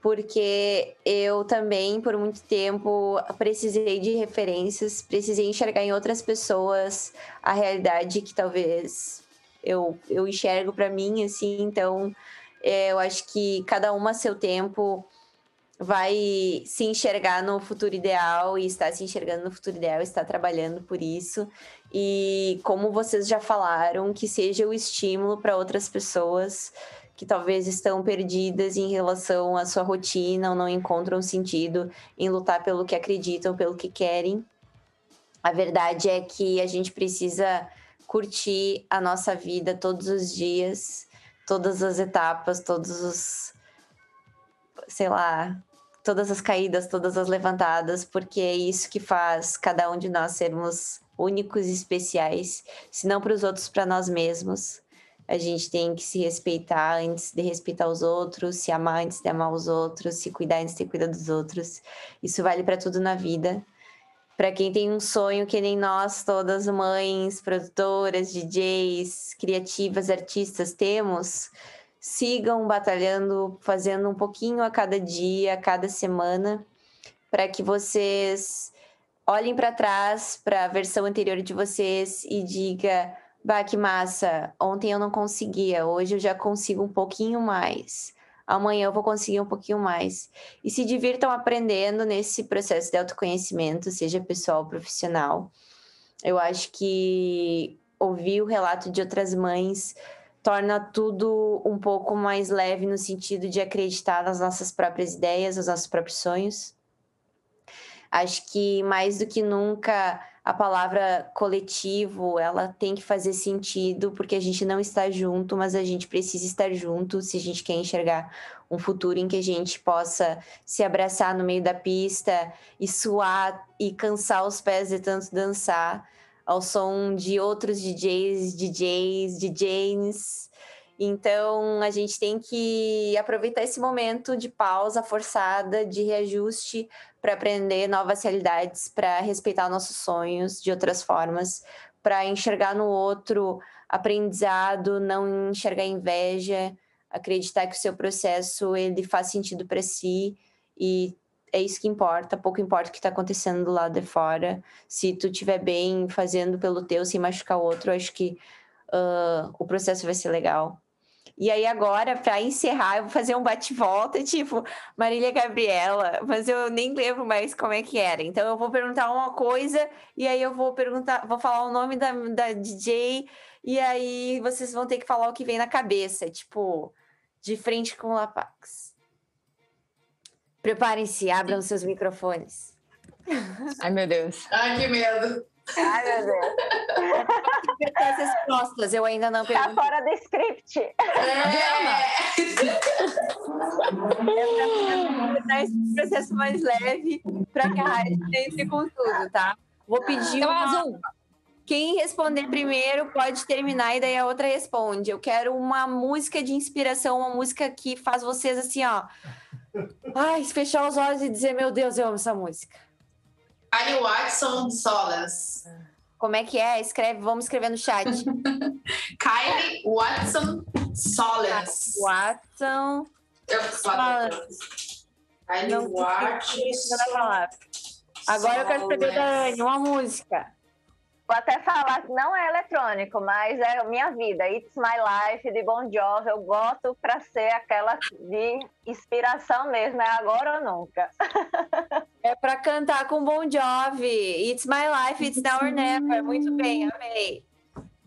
porque eu também, por muito tempo, precisei de referências, precisei enxergar em outras pessoas a realidade que talvez eu, eu enxergo para mim, assim. Então, é, eu acho que cada uma a seu tempo vai se enxergar no futuro ideal e está se enxergando no futuro ideal, está trabalhando por isso. E como vocês já falaram, que seja o estímulo para outras pessoas que talvez estão perdidas em relação à sua rotina ou não encontram sentido em lutar pelo que acreditam, pelo que querem. A verdade é que a gente precisa curtir a nossa vida todos os dias, todas as etapas, todos os sei lá, todas as caídas, todas as levantadas, porque é isso que faz cada um de nós sermos únicos e especiais, se não para os outros, para nós mesmos a gente tem que se respeitar antes de respeitar os outros, se amar antes de amar os outros, se cuidar antes de cuidar dos outros. Isso vale para tudo na vida. Para quem tem um sonho que nem nós, todas mães, produtoras, DJs, criativas, artistas temos, sigam batalhando, fazendo um pouquinho a cada dia, a cada semana, para que vocês olhem para trás, para a versão anterior de vocês e diga Bah, que massa. Ontem eu não conseguia, hoje eu já consigo um pouquinho mais. Amanhã eu vou conseguir um pouquinho mais. E se divirtam aprendendo nesse processo de autoconhecimento, seja pessoal ou profissional. Eu acho que ouvir o relato de outras mães torna tudo um pouco mais leve no sentido de acreditar nas nossas próprias ideias, nos nossos próprios sonhos. Acho que mais do que nunca a palavra coletivo, ela tem que fazer sentido, porque a gente não está junto, mas a gente precisa estar junto se a gente quer enxergar um futuro em que a gente possa se abraçar no meio da pista e suar e cansar os pés de tanto dançar ao som de outros DJs, DJs, DJs. Então, a gente tem que aproveitar esse momento de pausa forçada, de reajuste, para aprender novas realidades, para respeitar nossos sonhos de outras formas, para enxergar no outro aprendizado, não enxergar inveja, acreditar que o seu processo ele faz sentido para si e é isso que importa, pouco importa o que está acontecendo do lado de fora. Se tu estiver bem fazendo pelo teu, sem machucar o outro, acho que uh, o processo vai ser legal. E aí agora, para encerrar, eu vou fazer um bate-volta, (laughs) tipo, Marília Gabriela, mas eu nem lembro mais como é que era. Então eu vou perguntar uma coisa e aí eu vou perguntar, vou falar o nome da, da DJ e aí vocês vão ter que falar o que vem na cabeça, tipo, de frente com o Lapax. Preparem-se, abram seus microfones. Ai, meu Deus. Ai, que medo. Ai, meu Deus. As respostas, eu ainda não Tá perguntei. fora do script. É. tornar esse processo mais leve para que a rádio entre com tudo, tá? Vou pedir Então, uma... azul. Quem responder primeiro pode terminar e daí a outra responde. Eu quero uma música de inspiração, uma música que faz vocês assim, ó. Ai, fechar os olhos e dizer, meu Deus, eu amo essa música. Kylie Watson Solas. Como é que é? Escreve, vamos escrever no chat. Kylie Watson Solas. Watson. Eu. Kylie Não Watson. Agora eu quero saber da Solas. Anne, uma música. Vou até falar que não é eletrônico, mas é minha vida. It's My Life, de Bon Jovi. Eu boto para ser aquela de inspiração mesmo. É agora ou nunca. (laughs) É para cantar com Bon Jovi. It's my life, it's now or never. Muito bem, amei.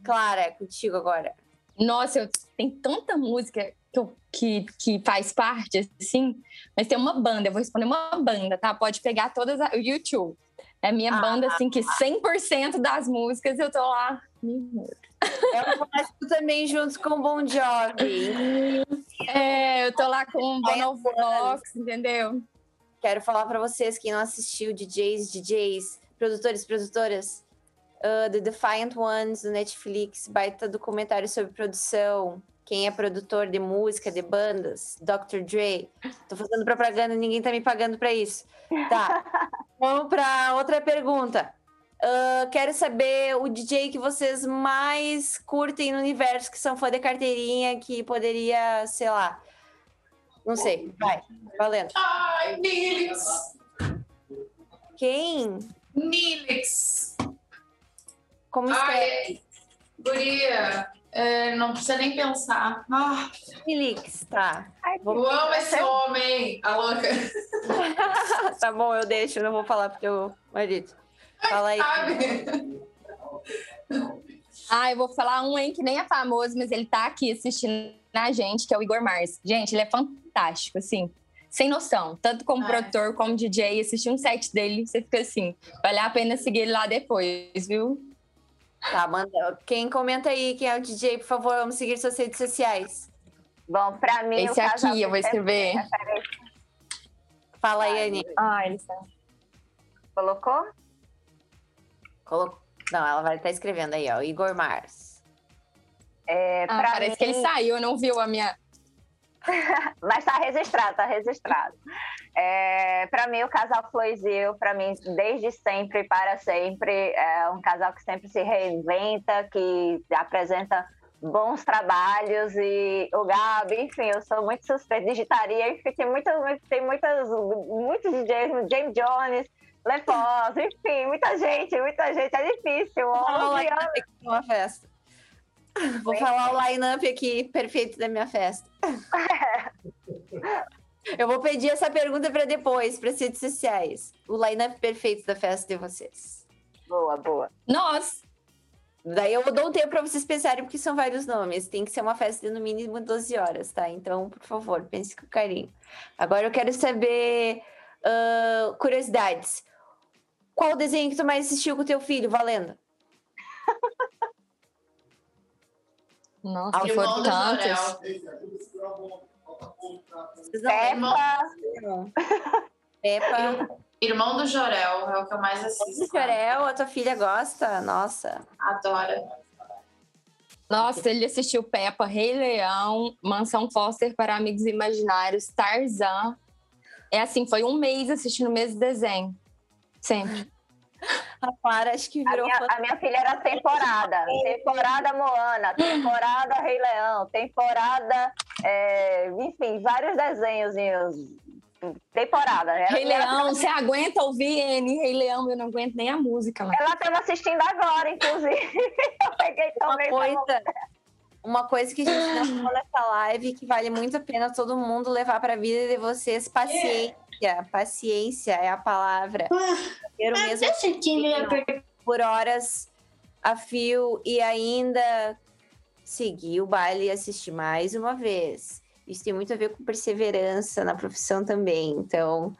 Clara, é contigo agora. Nossa, eu, tem tanta música que, eu- que, que faz parte, assim, mas tem uma banda, eu vou responder uma banda, tá? Pode pegar todas, a, o YouTube. É a minha banda, assim, que 100% das músicas eu tô lá. Eu gosto também juntos com Bon Jovi. É, eu tô lá com Ai, Bono Vox, entendeu? Quero falar para vocês, quem não assistiu, DJs, DJs, produtores, produtoras, uh, The Defiant Ones do Netflix, baita documentário sobre produção. Quem é produtor de música, de bandas, Dr. Dre. Tô fazendo propaganda, ninguém tá me pagando para isso. Tá. (laughs) Vamos para outra pergunta. Ah, quero saber o DJ que vocês mais curtem no universo, que são fã de carteirinha, que poderia, sei lá. Não sei. Vai, valendo. Ai, Nilix. Quem? Nilix. Como escreve? Ai, guria. É, não precisa nem pensar. Ah, Felix, tá. eu amo esse homem, a louca. (laughs) tá bom, eu deixo, eu não vou falar pro teu marido. Fala aí. Ah, eu vou falar um, hein, que nem é famoso, mas ele tá aqui assistindo a gente, que é o Igor Mars. Gente, ele é fantástico, assim. Sem noção. Tanto como Ah, produtor, como DJ. Assistir um set dele, você fica assim. Vale a pena seguir ele lá depois, viu? Tá, manda. Quem comenta aí quem é o DJ, por favor, vamos seguir suas redes sociais. Bom, pra mim. Esse aqui, eu vou escrever. refere- Fala aí, Anny. Ah, ele tá. Colocou? Colo... Não, ela vai estar escrevendo aí, ó. Igor Mars. É, Ah, parece que ele mim- saiu, não viu a minha. (laughs) Mas tá registrado, tá registrado. É, para mim, o casal Floizil, para mim, desde sempre e para sempre, é um casal que sempre se reinventa, que apresenta bons trabalhos e o Gabi, enfim, eu sou muito suspeita, digitaria, enfim, tem, muitas, tem muitas, muitos DJs, James Jones, Lefoz, enfim, muita gente, muita gente, é difícil. Vou falar o 11 line-up anos, aqui de uma festa. Vou falar o line-up aqui perfeito da minha festa. (laughs) Eu vou pedir essa pergunta para depois, para as redes sociais. O line-up perfeito da festa de vocês. boa, boa. Nós! Daí eu dou um tempo para vocês pensarem, porque são vários nomes. Tem que ser uma festa de no mínimo 12 horas, tá? Então, por favor, pense com carinho. Agora eu quero saber ah, curiosidades. Qual desenho que tu mais assistiu com o teu filho, Valendo? (laughs) Nossa, Ah, foram Irmão do tantos. Peppa, Peppa. Irmão do Jorel é o que eu mais Do assisto. Jorel, a tua filha gosta? Nossa. Adora. Nossa, ele assistiu Peppa, Rei Leão, Mansão Foster para Amigos Imaginários, Tarzan. É assim, foi um mês assistindo o mesmo desenho. Sempre. A Clara acho que A virou minha, fã. a minha filha era temporada. Temporada Moana, temporada Rei Leão, temporada. é, enfim, vários desenhozinhos. Temporada. Ela, Rei Leão, você aguenta ouvir, N? Rei Leão, eu não aguento nem a música, mano. Ela estava assistindo agora, inclusive. (laughs) Eu peguei Uma também. coisa, uma coisa que a gente não falou nessa live que vale muito a pena todo mundo levar para a vida de vocês, paciência. Paciência é a palavra. Ter o mesmo por horas a fio e ainda seguir o baile e assistir mais uma vez. Isso tem muito a ver com perseverança na profissão também. Então,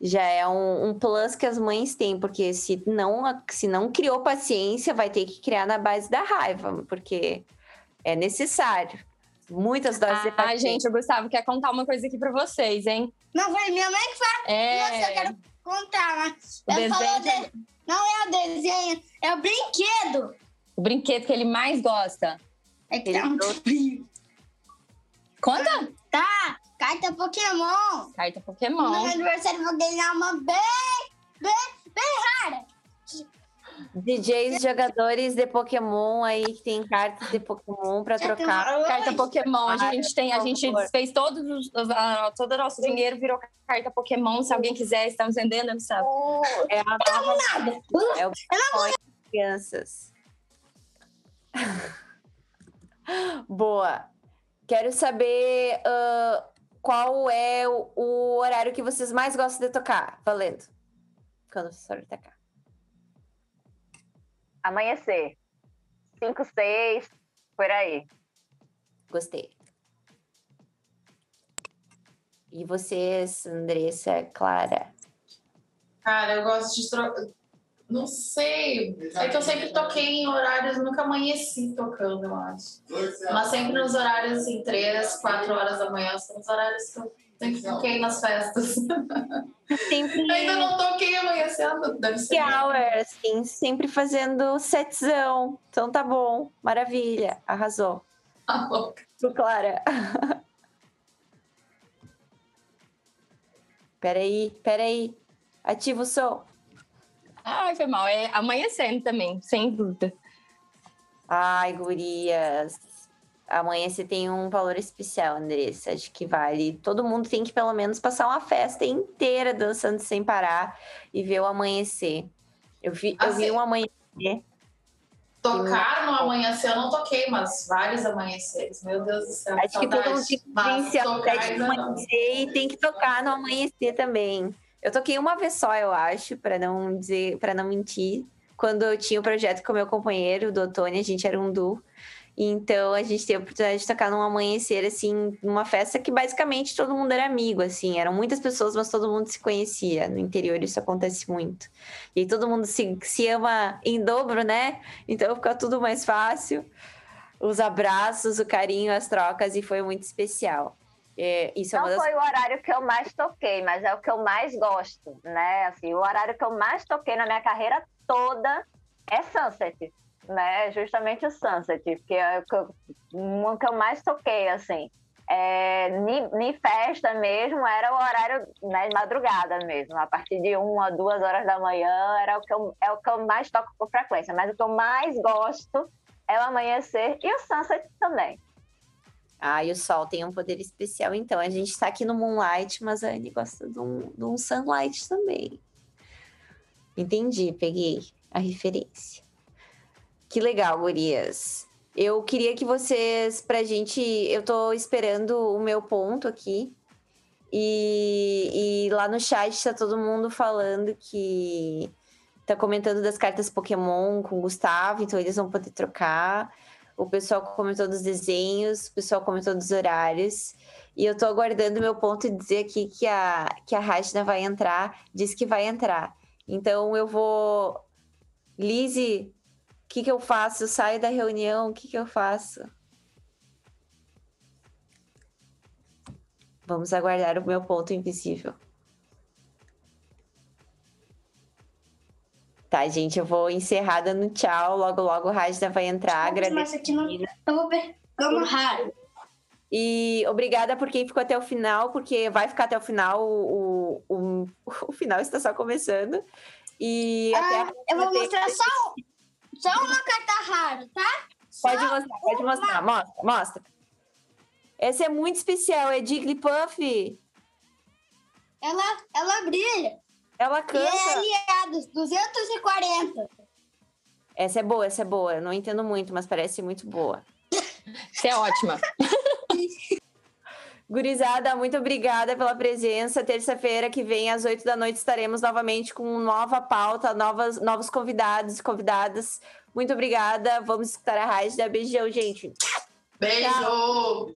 já é um, um plus que as mães têm, porque se não, se não criou paciência, vai ter que criar na base da raiva, porque é necessário. Muitas doses de Ah, paciência. gente, o Gustavo quer contar uma coisa aqui pra vocês, hein? Não, foi minha mãe que fala. Nossa, eu É. quero contar, mas O falou desenho. de- Não é o desenho, é o brinquedo. O brinquedo que ele mais gosta. É que Ele tá muito frio. Conta! Tá, carta Pokémon. Carta No Pokémon. meu aniversário eu vou ganhar uma bem, bem, bem rara. DJs jogadores de Pokémon aí que tem cartas de Pokémon para trocar. Carta Pokémon. A gente tem, a gente fez todos os, todo o nosso dinheiro virou carta Pokémon. Se alguém quiser, estamos vendendo, não sabe? É a nova é o Bitcoin crianças. (laughs) Boa. Quero saber ah, qual é o, o horário que vocês mais gostam de tocar. Valendo. Quando vocês forem tocar. Amanhecer. 5, 6, por aí. Gostei. E vocês, Andressa, Clara? Cara, eu gosto de trocar. Não sei. É que eu sempre toquei em horários, nunca amanheci tocando, eu acho. Mas sempre nos horários assim, três, quatro horas da manhã, são os horários que eu sempre toquei nas festas. (laughs) Sempre Ainda não toquei amanhecendo, deve ser. hour, assim, sempre fazendo setzão. Então tá bom, maravilha, arrasou. Tá louca. Pro Clara. (laughs) peraí, peraí. Ativa o som. Ai, foi mal. É amanhecendo também, sem dúvida. Ai, gurias. Amanhã você tem um valor especial, Andressa. Acho que vale. Todo mundo tem que pelo menos passar uma festa inteira dançando sem parar e ver o amanhecer. Eu vi, eu vi Assim- um amanhecer. Tocar no amanhecer, eu não toquei, mas vários amanheceres. Meu Deus do céu. Acho que todo mundo tem que vivenciar o amanhecer e tem que tocar no amanhecer também. Eu toquei uma vez só, eu acho, para não dizer, para não mentir. Quando eu tinha o projeto com meu companheiro, do Otônio, a gente era um duo. Então a gente teve a oportunidade de tocar num amanhecer, assim, numa festa que basicamente todo mundo era amigo, assim. Eram muitas pessoas, mas todo mundo se conhecia. No interior isso acontece muito. E aí todo mundo se, se ama em dobro, né? Então fica tudo mais fácil. Os abraços, o carinho, as trocas, e foi muito especial. É, é Não uma das foi o horário que eu mais toquei, mas é o que eu mais gosto, né? Assim, o horário que eu mais toquei na minha carreira toda é Sunset, né? Justamente o Sunset, porque é o que eu, que mais toquei, assim. É, em festa mesmo, era o horário né, de madrugada mesmo. A partir de uma, duas horas da manhã era o que eu, é o que eu mais toco com frequência. Mas o que eu mais gosto é o amanhecer e o Sunset também. Ah, e o sol tem um poder especial, então. A gente tá aqui no Moonlight, mas a Anne gosta de um, de um Sunlight também. Entendi, peguei a referência. Que legal, gurias. Eu queria que vocês, pra gente. Eu tô esperando o meu ponto aqui. E, e lá no chat tá todo mundo falando que. Tá comentando das cartas Pokémon com o Gustavo, então eles vão poder trocar. O pessoal comentou dos desenhos, o pessoal comentou dos horários. E eu tô aguardando meu ponto e dizer aqui que a, que a Rajna vai entrar, diz que vai entrar. Então eu vou. Lizzie, o que, que eu faço? Eu saio da reunião, o que, que eu faço? Vamos aguardar o meu ponto invisível. Tá, gente, eu vou encerrar dando tchau. Logo, logo o Rajna vai entrar. Agradeço. aqui não. Eu vou raro. E obrigada por quem ficou até o final, porque vai ficar até o final. O, o, o (laughs) final está só começando. E até Ah, a eu vou mostrar só, só uma carta rara, tá? Pode Só mostrar, pode uma. mostrar. Mostra, mostra. Essa é muito especial, é Jigglypuff. Ela, ela brilha. Ela E é canta. aliados, 240. Essa é boa, essa é boa. Eu não entendo muito, mas parece muito boa. Você é ótima. (laughs) Gurizada, muito obrigada pela presença. Terça-feira que vem, às 8 da noite, estaremos novamente com nova pauta, novas, novos convidados e convidadas. Muito obrigada. Vamos escutar a Rádio. Beijão, gente. Beijo!